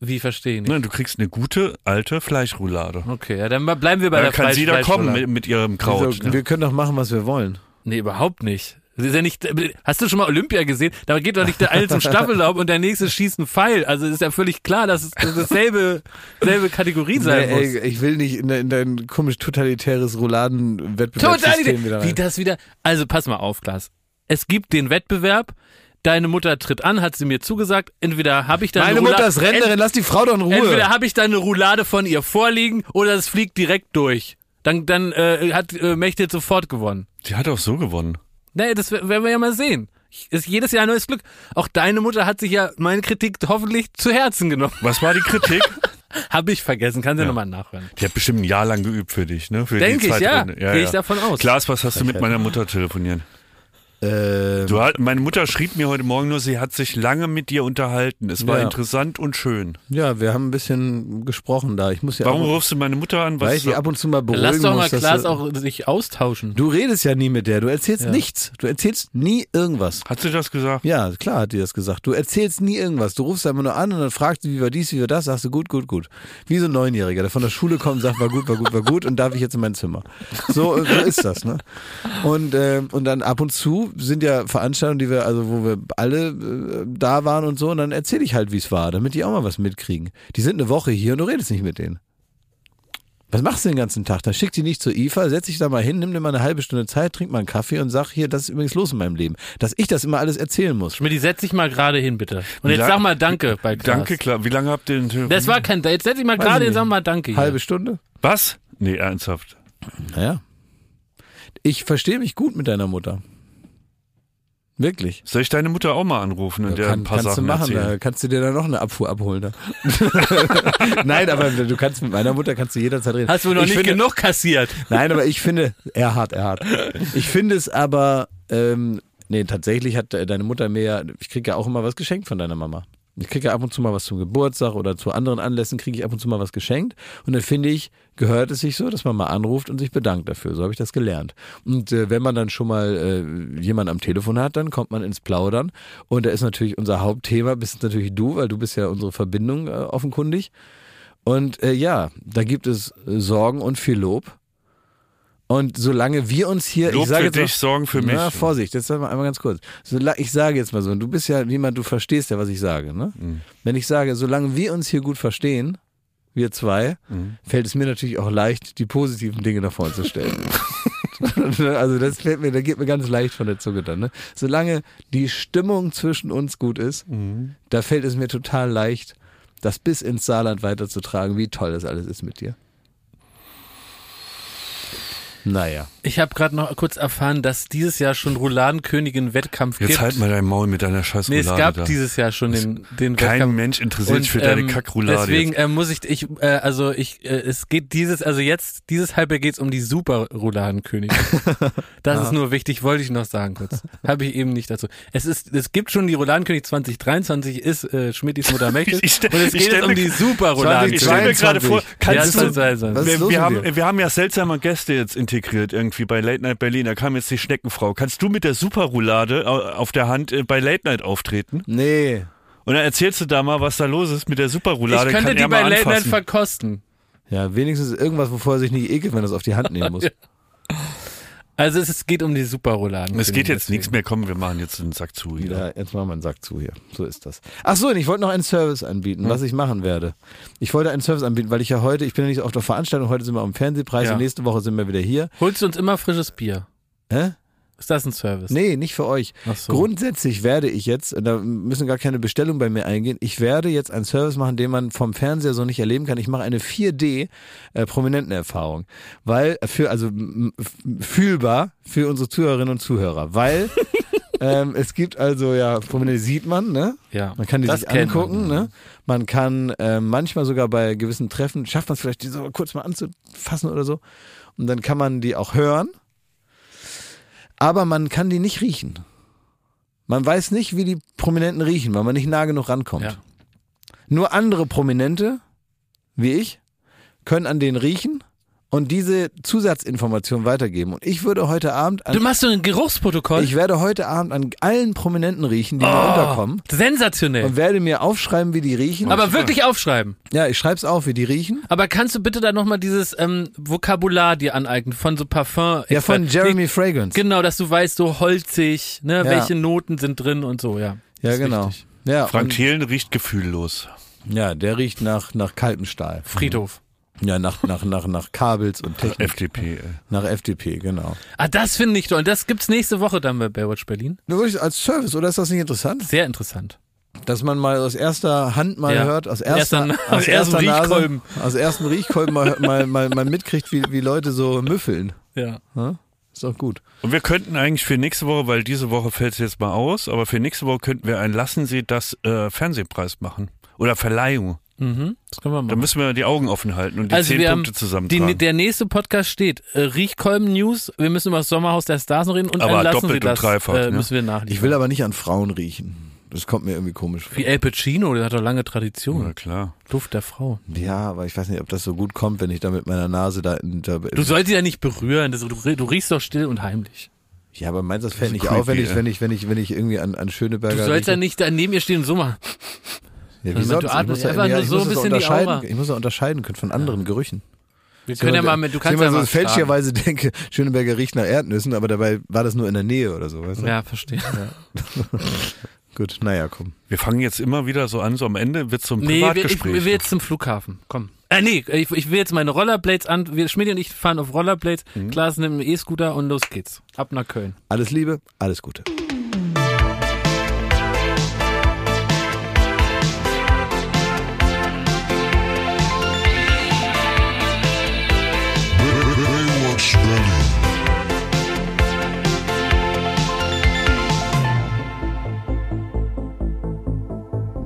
C: Wie verstehe ich nicht?
B: Ne, du kriegst eine gute, alte Fleischroulade.
C: Okay, ja, dann bleiben wir bei
B: Da
C: der
B: kann sie da
C: Fleisch-
B: kommen
C: Fleischroulade.
B: mit, mit ihrem Kraut.
A: Wieso?
B: ne?
A: Wir können doch machen, was wir wollen.
C: Nee, überhaupt nicht. Das ist ja nicht, hast du schon mal Olympia gesehen? Da geht doch nicht der eine zum Staffellauf und der nächste schießt einen Pfeil. Also ist ja völlig klar, dass es dass es dasselbe, selbe Kategorie sein
A: Nee,
C: muss.
A: ey, ich will nicht in, dein- in dein komisch totalitäres Rouladen-Wettbewerbssystem wieder
C: wie
A: rein.
C: das wieder. Also pass mal auf, Klaas. Es gibt den Wettbewerb. Deine Mutter tritt an, hat sie mir zugesagt. Entweder habe ich dann
A: Meine
C: eine
A: Mutter ist Rentnerin, lass die Frau doch in Ruhe.
C: Entweder habe ich dann eine Roulade von ihr vorliegen oder es fliegt direkt durch. Dann, dann äh, hat äh, Mechthild sofort gewonnen.
B: Die hat auch so gewonnen.
C: Nee, das wer- werden wir ja mal sehen. Ist jedes Jahr ein neues Glück. Auch deine Mutter hat sich ja meine Kritik hoffentlich zu Herzen genommen.
B: Was war die Kritik?
C: Habe ich vergessen, kann sie
B: Ja.
C: nochmal nachhören.
B: Die hat bestimmt ein Jahr lang geübt für dich, ne? Für
C: Denk
B: die
C: ich, ja.
B: Runde.
C: Gehe ich davon aus.
B: Klaas, was hast du mit meiner Mutter telefoniert?
A: Ähm,
B: Du, hat- meine Mutter schrieb mir heute Morgen nur, sie hat sich lange mit dir unterhalten. Es war
A: Ja.
B: interessant und schön.
A: ja, wir haben ein bisschen gesprochen da. Ich muss ja
B: Warum
A: auch,
B: rufst du meine Mutter an?
A: weil ich die ab und zu mal beruhigen
C: Lass doch mal
A: muss.
C: Klaas
A: du-
C: auch sich austauschen.
A: Du redest ja nie mit der, du erzählst
C: Ja.
A: nichts. Du erzählst nie irgendwas.
B: hat sie das gesagt?
A: Ja, klar hat die das gesagt. Du erzählst nie irgendwas. Du rufst einfach nur an und dann fragst du, wie war dies, wie war das, sagst du gut, gut, gut. Wie so ein Neunjähriger, der von der Schule kommt und sagt, war gut, war gut, war gut und darf ich jetzt in mein Zimmer. So, so ist das, ne? Und, ähm, und dann ab und zu sind ja Veranstaltungen, die wir, also wo wir alle äh, da waren und so, und dann erzähle ich halt, wie es war, damit die auch mal was mitkriegen. Die sind eine Woche hier und du redest nicht mit denen. Was machst du den ganzen Tag? Dann schick die nicht zur IFA, setz dich da mal hin, nimm dir mal eine halbe Stunde Zeit, trink mal einen Kaffee und sag hier, das ist übrigens los in meinem Leben. Dass ich das immer alles erzählen muss.
C: Schmidt, setz dich mal gerade hin, bitte. Und jetzt sag mal Danke bei Klaas.
B: Danke, klar. Wie lange habt ihr denn
C: Das war kein, jetzt setz dich mal
A: Weiß
C: gerade
A: ich
C: hin, sag mal Danke. Hier.
A: Halbe Stunde?
B: Was? Nee, ernsthaft.
A: Naja. Ich verstehe mich gut mit deiner Mutter. Wirklich.
B: Soll ich deine Mutter auch mal anrufen und
A: Ja,
B: der
A: kann,
B: ein paar
A: kannst
B: Sachen
A: du machen,
B: erzählen?
A: da kannst du dir dann noch eine Abfuhr abholen. Da. Nein, aber du kannst mit meiner Mutter kannst du jederzeit reden.
C: Hast du noch
A: ich
C: nicht
A: finde,
C: genug kassiert?
A: Nein, aber ich finde, er hart, er hart. Ich finde es aber, ähm, nee, tatsächlich hat deine Mutter mir ja, ich kriege ja auch immer was geschenkt von deiner Mama. Ich kriege ab und zu mal was zum Geburtstag oder zu anderen Anlässen kriege ich ab und zu mal was geschenkt. Und dann finde ich, gehört es sich so, dass man mal anruft und sich bedankt dafür. So habe ich das gelernt. Und äh, wenn man dann schon mal äh, jemanden am Telefon hat, dann kommt man ins Plaudern. Und da ist natürlich unser Hauptthema, bist natürlich du, weil du bist ja unsere Verbindung äh, offenkundig. Und äh, ja, da gibt es äh, Sorgen und viel Lob. Und solange wir uns hier,
B: Lob
A: ich sage
B: für
A: jetzt mal-
B: dich, Sorgen für mich.
A: Na, Vorsicht, jetzt einmal ganz kurz. Ich sage jetzt mal so, du bist ja jemand, du verstehst ja, was ich sage. Ne?
B: Mhm.
A: Wenn ich sage, solange wir uns hier gut verstehen, wir zwei,
B: Mhm.
A: fällt es mir natürlich auch leicht, die positiven Dinge nach vorne zu stellen. also das fällt mir, da geht mir ganz leicht von der Zunge dann. Ne? Solange die Stimmung zwischen uns gut ist,
B: Mhm.
A: da fällt es mir total leicht, das bis ins Saarland weiterzutragen, wie toll das alles ist mit dir. Naja.
C: Ich habe gerade noch kurz erfahren, dass dieses Jahr schon Rouladenkönigin-Wettkampf
B: Jetzt
C: gibt.
B: halt mal dein Maul mit deiner scheiß
C: nee, es
B: Roulade
C: gab
B: da.
C: dieses Jahr schon den, den
B: Kein
C: Wettkampf.
B: Mensch interessiert sich für deine
C: ähm,
B: Kackroulade
C: Deswegen
B: jetzt.
C: äh, muss ich, ich äh, also ich, äh, es geht dieses, also jetzt, dieses Halbjahr geht's um die super Rouladenkönigin. Das ist nur wichtig, wollte ich noch sagen kurz. Habe ich eben nicht dazu. Es ist, es gibt schon die Rouladenkönig 2023, ist äh, Schmidtis Mutter mächtig.
B: Ich stell-
C: und es geht jetzt um
B: mir-
C: die super
B: Ich stelle mir
A: 22.
B: gerade vor,
C: Ja,
B: kannst du,
C: 2022.
A: Was ist
B: wir, wir, haben, wir haben ja seltsame Gäste jetzt integriert irgendwie bei Late Night Berlin. Da kam jetzt die Schneckenfrau. Kannst du mit der Superroulade au- auf der Hand äh, bei Late Night auftreten?
A: Nee.
B: Und dann erzählst du da mal, was da los ist mit der
C: Ich
B: Superroulade.
C: könnte
B: Kann
C: die bei Late Night verkosten.
A: Ja, wenigstens irgendwas, wovor er sich nicht ekelt, wenn er es auf die Hand nehmen muss.
C: Also es, es geht um die super Rouladen.
B: Es geht jetzt nichts mehr. Komm, wir machen jetzt den Sack zu hier.
A: Ja, jetzt machen wir einen Sack zu hier. So ist das. Ach so, und ich wollte noch einen Service anbieten, was ich machen werde. Ich wollte einen Service anbieten, weil ich ja heute, ich bin ja nicht so auf der Veranstaltung, heute sind wir am Fernsehpreis
C: Ja.
A: und nächste Woche sind wir wieder hier.
C: Holst du uns immer frisches Bier?
A: Hä?
C: Ist das ein Service?
A: Nee, nicht für euch.
C: So.
A: Grundsätzlich werde ich jetzt, da müssen gar keine Bestellung bei mir eingehen, ich werde jetzt einen Service machen, den man vom Fernseher so nicht erleben kann. Ich mache eine 4D äh, Prominentenerfahrung, weil für also fühlbar für unsere Zuhörerinnen und Zuhörer, weil ähm, es gibt also ja Prominente sieht man, ne?
C: Ja.
A: Man kann die
C: das
A: sich angucken,
C: man.
A: ne? Man kann äh, manchmal sogar bei gewissen Treffen schafft man es vielleicht, die so kurz mal anzufassen oder so, und dann kann man die auch hören aber man kann die nicht riechen. Man weiß nicht, wie die Prominenten riechen, weil man nicht nah genug rankommt.
C: Ja.
A: Nur andere Prominente, wie ich, können an denen riechen und diese Zusatzinformation weitergeben. Und ich würde heute Abend an,
C: Du machst so ein Geruchsprotokoll?
A: ich werde heute Abend an allen Prominenten riechen, die mir
C: oh,
A: unterkommen
C: sensationell.
A: und werde mir aufschreiben, wie die riechen.
C: Aber wirklich aufschreiben.
A: ja, ich schreib's auf, wie die riechen.
C: Aber kannst du bitte da nochmal dieses ähm, Vokabular dir aneignen von so Parfum?
A: Ja, von Jeremy Fragrance.
C: Genau, dass du weißt, so holzig, ne,
A: Ja.
C: welche Noten sind drin und so, ja.
A: Ja, genau. Ja,
B: Frank Thelen riecht gefühllos.
A: ja, der riecht nach, nach kaltem Stahl.
C: Friedhof.
A: Ja, nach, nach, nach, nach Kabels und Technik.
B: FDP. Ey.
A: Nach FDP, genau.
C: Ah, das finde ich toll. Das gibt's nächste Woche dann bei Baywatch Berlin.
A: Nur wirklich als Service, oder ist das nicht interessant?
C: Sehr interessant.
A: Dass man mal aus erster Hand mal
C: Ja.
A: hört, aus erster,
C: Erster-
A: aus erster Nase,
C: Riechkolben.
A: aus ersten Riechkolben mal, mal, mal, mal mitkriegt, wie, wie Leute so müffeln.
C: Ja.
A: Ist doch gut.
B: Und wir könnten eigentlich für nächste Woche, weil diese Woche fällt es jetzt mal aus, aber für nächste Woche könnten wir einen Lassen Sie das äh, Fernsehpreis machen. Oder Verleihung.
C: Mhm, das können wir
B: Da
C: machen.
B: müssen wir die Augen offen halten und die
C: Also
B: zehn
C: wir
B: Punkte zusammentragen.
C: die, der nächste Podcast steht, äh, Riechkolben News, wir müssen über das Sommerhaus der Stars noch reden und
B: Aber
C: lassen Sie
B: doppelt und
C: das,
B: dreifach,
C: äh,
B: ne?
C: müssen wir nachliefern.
A: Ich will aber nicht an Frauen riechen. Das kommt mir irgendwie komisch vor.
C: Wie El Pacino, der hat doch lange Tradition.
B: Na klar.
C: Duft der Frau.
A: Ja, aber ich weiß nicht, ob das so gut kommt, wenn ich da mit meiner Nase da in da,
C: Du sollst sie ja nicht berühren, das, du, du riechst doch still und heimlich.
A: Ja, aber meinst du, das fällt nicht auf, wenn
B: creepy,
A: ich, wenn ich, wenn ich, wenn ich irgendwie an, an Schöneberger
C: Du sollst ja nicht da neben ihr stehen und so machen.
A: Ja,
C: Du
A: wie sonst? Ich
C: atmest
A: muss, ja,
C: einfach
A: ja,
C: nur so ein bisschen die
A: unterscheiden.
C: Aura.
A: Ich muss ja unterscheiden können von anderen Gerüchen.
C: Wir können ja mal mit, du kannst
A: ich
C: ja
A: mal so fälschlicherweise denke, Schöneberger riecht nach Erdnüssen, aber dabei war das nur in der Nähe oder so, weißt du?
C: Ja, verstehe.
A: Gut, naja, komm.
B: Wir fangen jetzt immer wieder so an, so am Ende wird zum
C: Nee, wir, ich,
B: Privatgespräch.
C: ich will jetzt zum Flughafen. Komm. Äh, nee, ich, ich will jetzt meine Rollerblades an. Wir, Schmidt und ich fahren auf Rollerblades.
A: Mhm.
C: Klaas nimmt einen E-Scooter und los geht's. Ab nach Köln.
A: Alles Liebe, alles Gute.